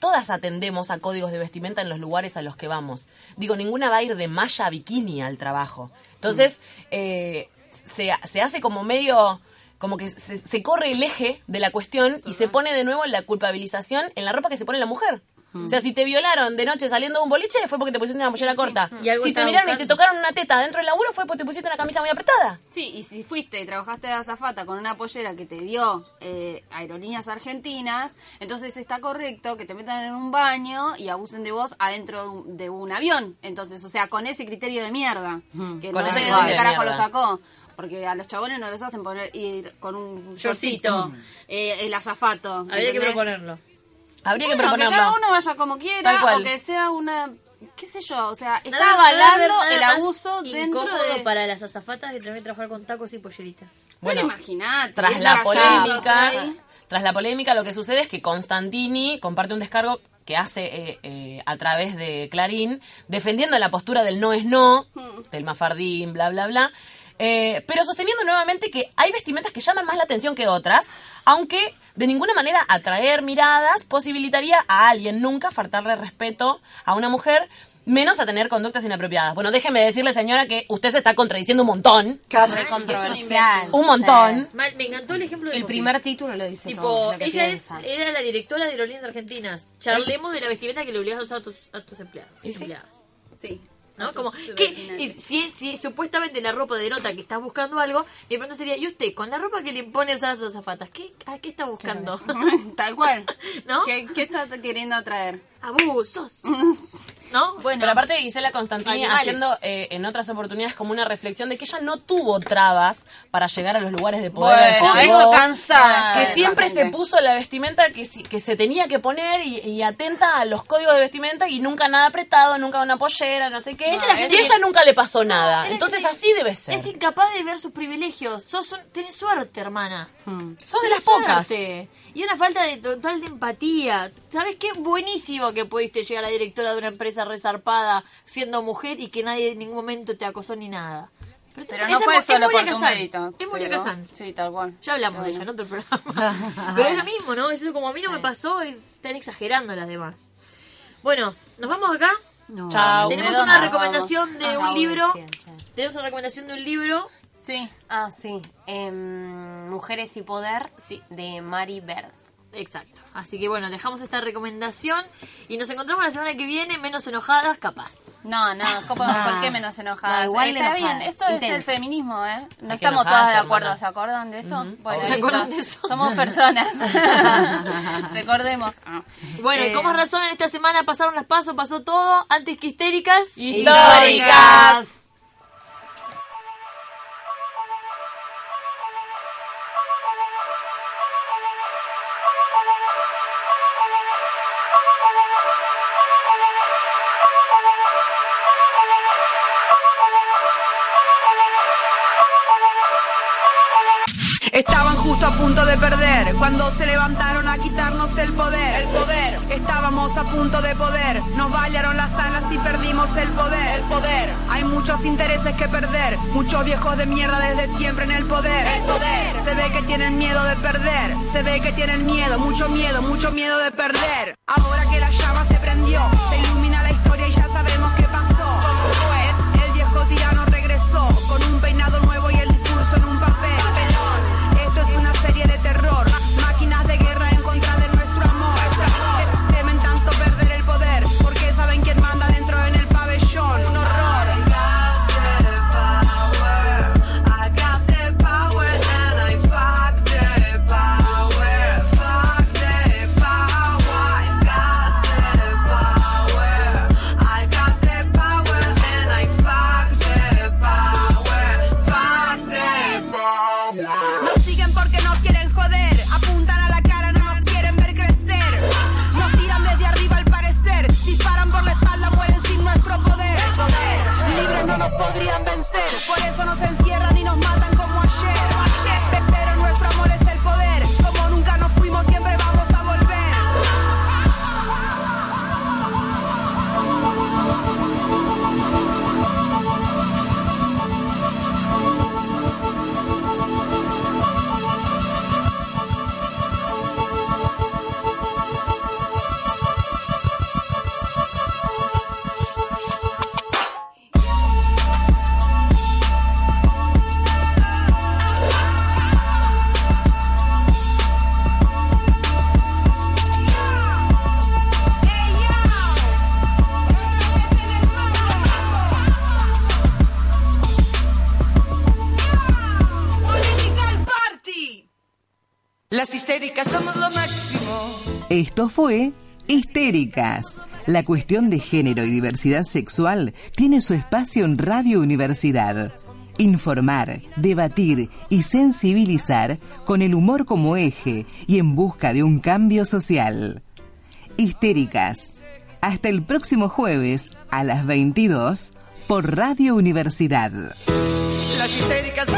todas atendemos a códigos de vestimenta en los lugares a los que vamos. Digo, ninguna va a ir de malla a bikini al trabajo. Entonces, eh, se, se hace como medio como que se, se corre el eje de la cuestión y se pone de nuevo la culpabilización en la ropa que se pone la mujer. O sea, si te violaron de noche saliendo de un boliche fue porque te pusiste una mollera corta. Si te miraron y te tocaron una teta dentro del laburo fue porque te pusiste una camisa muy apretada. Sí, y si fuiste y trabajaste de azafata con una pollera que te dio eh, Aerolíneas Argentinas, entonces está correcto que te metan en un baño y abusen de vos adentro de un, de un avión. Entonces, o sea, con ese criterio de mierda, que Con no sé de dónde de carajo mierda. lo sacó. Porque a los chabones no les hacen poner ir con un Shortcito. eh, el azafato. Habría que proponerlo. Habría que Bueno, que proponerlo. cada uno vaya como quiera o que sea una qué sé yo, o sea, está Nada- avalando nada el abuso dentro incómodo de para las azafatas que tener que trabajar con tacos y pollerita. Bueno, Bueno, imagínate. tras la polémica, ¿sí? tras la polémica, lo que sucede es que Constantini comparte un descargo que hace eh, eh, a través de Clarín, defendiendo la postura del no es no, del mafardín, bla, bla, bla, eh, pero sosteniendo nuevamente que hay vestimentas que llaman más la atención que otras, aunque de ninguna manera atraer miradas posibilitaría a alguien nunca faltarle respeto a una mujer, menos a tener conductas inapropiadas. Bueno, déjeme decirle, señora, que usted se está contradiciendo un montón. Controversial. Un montón. Mal, me encantó el ejemplo de El primer título lo dice Tipo, todo. lo que ella es, era la directora de Aerolíneas Argentinas. Charlemos de la vestimenta que le obligas a usar a tus, a tus empleados. ¿Y sí? empleadas. Sí. ¿No? Como, que y si, si supuestamente la ropa denota que estás buscando algo, mi pregunta sería, ¿y usted, con la ropa que le impone usar a sus zapatas, ¿qué, ¿a qué está buscando? Tal cual. ¿No? ¿Qué, qué estás queriendo atraer? Abusos. ¿No? Bueno, Pero aparte Gisela Constantini Animales. haciendo eh, en otras oportunidades como una reflexión de que ella no tuvo trabas para llegar a los lugares de poder. al que bueno, llegó, eso cansada. que siempre se puso la vestimenta que, que se tenía que poner y, y atenta a los códigos de vestimenta y nunca nada apretado, nunca una pollera, no sé qué. Y ella que- nunca le pasó nada. Entonces así debe ser. Es incapaz de ver sus privilegios. Sos un, tenés suerte, hermana. Sos de las pocas. Y una falta de total de empatía. ¿Sabes qué? Buenísimo que pudiste llegar a directora de una empresa resarpada siendo mujer y que nadie en ningún momento te acosó ni nada. Pero esa no fue solo por tu mérito. Es Moria pero- Kazan. Sí, tal cual. Ya hablamos de ella en otro programa. Pero es lo mismo, ¿no? Es como a mí no me pasó, es- están exagerando las demás. Bueno, ¿nos vamos acá? No. Chao. Tenemos ¿De una recomendación de Ah, un libro. Tenemos una recomendación de un libro. Sí. Ah, sí. Em, Mujeres y Poder Sí. de Mari Bird. Exacto. Así que bueno, dejamos esta recomendación y nos encontramos la semana que viene menos enojadas, capaz. No, no, ¿cómo- ¿por qué menos enojadas? No, igual de Está enojadas, bien, eso es el feminismo, ¿eh? No estamos todas de acuerdo. ¿se acuerdan de eso? Bueno, ¿Se acuerdan de eso? Somos personas. Recordemos. Bueno, y Eh, como razón en esta semana pasaron las pasos, pasó todo, antes que histéricas. Históricas. Estaban justo a punto de perder cuando se levantaron a quitarnos el poder. El poder. Estábamos a punto de poder. Nos bailaron las alas y perdimos el poder. El poder. Hay muchos intereses que perder. Muchos viejos de mierda desde siempre en el poder. El poder. Se ve que tienen miedo de perder. Se ve que tienen miedo, mucho miedo, mucho miedo de perder. Ahora que la llama se prendió, se ilumina la historia y ya sabemos qué histéricas somos lo máximo. Esto fue Histéricas. La cuestión de género y diversidad sexual tiene su espacio en Radio Universidad. Informar, debatir y sensibilizar con el humor como eje y en busca de un cambio social. Histéricas. Hasta el próximo jueves a las 22 por Radio Universidad. Las histéricas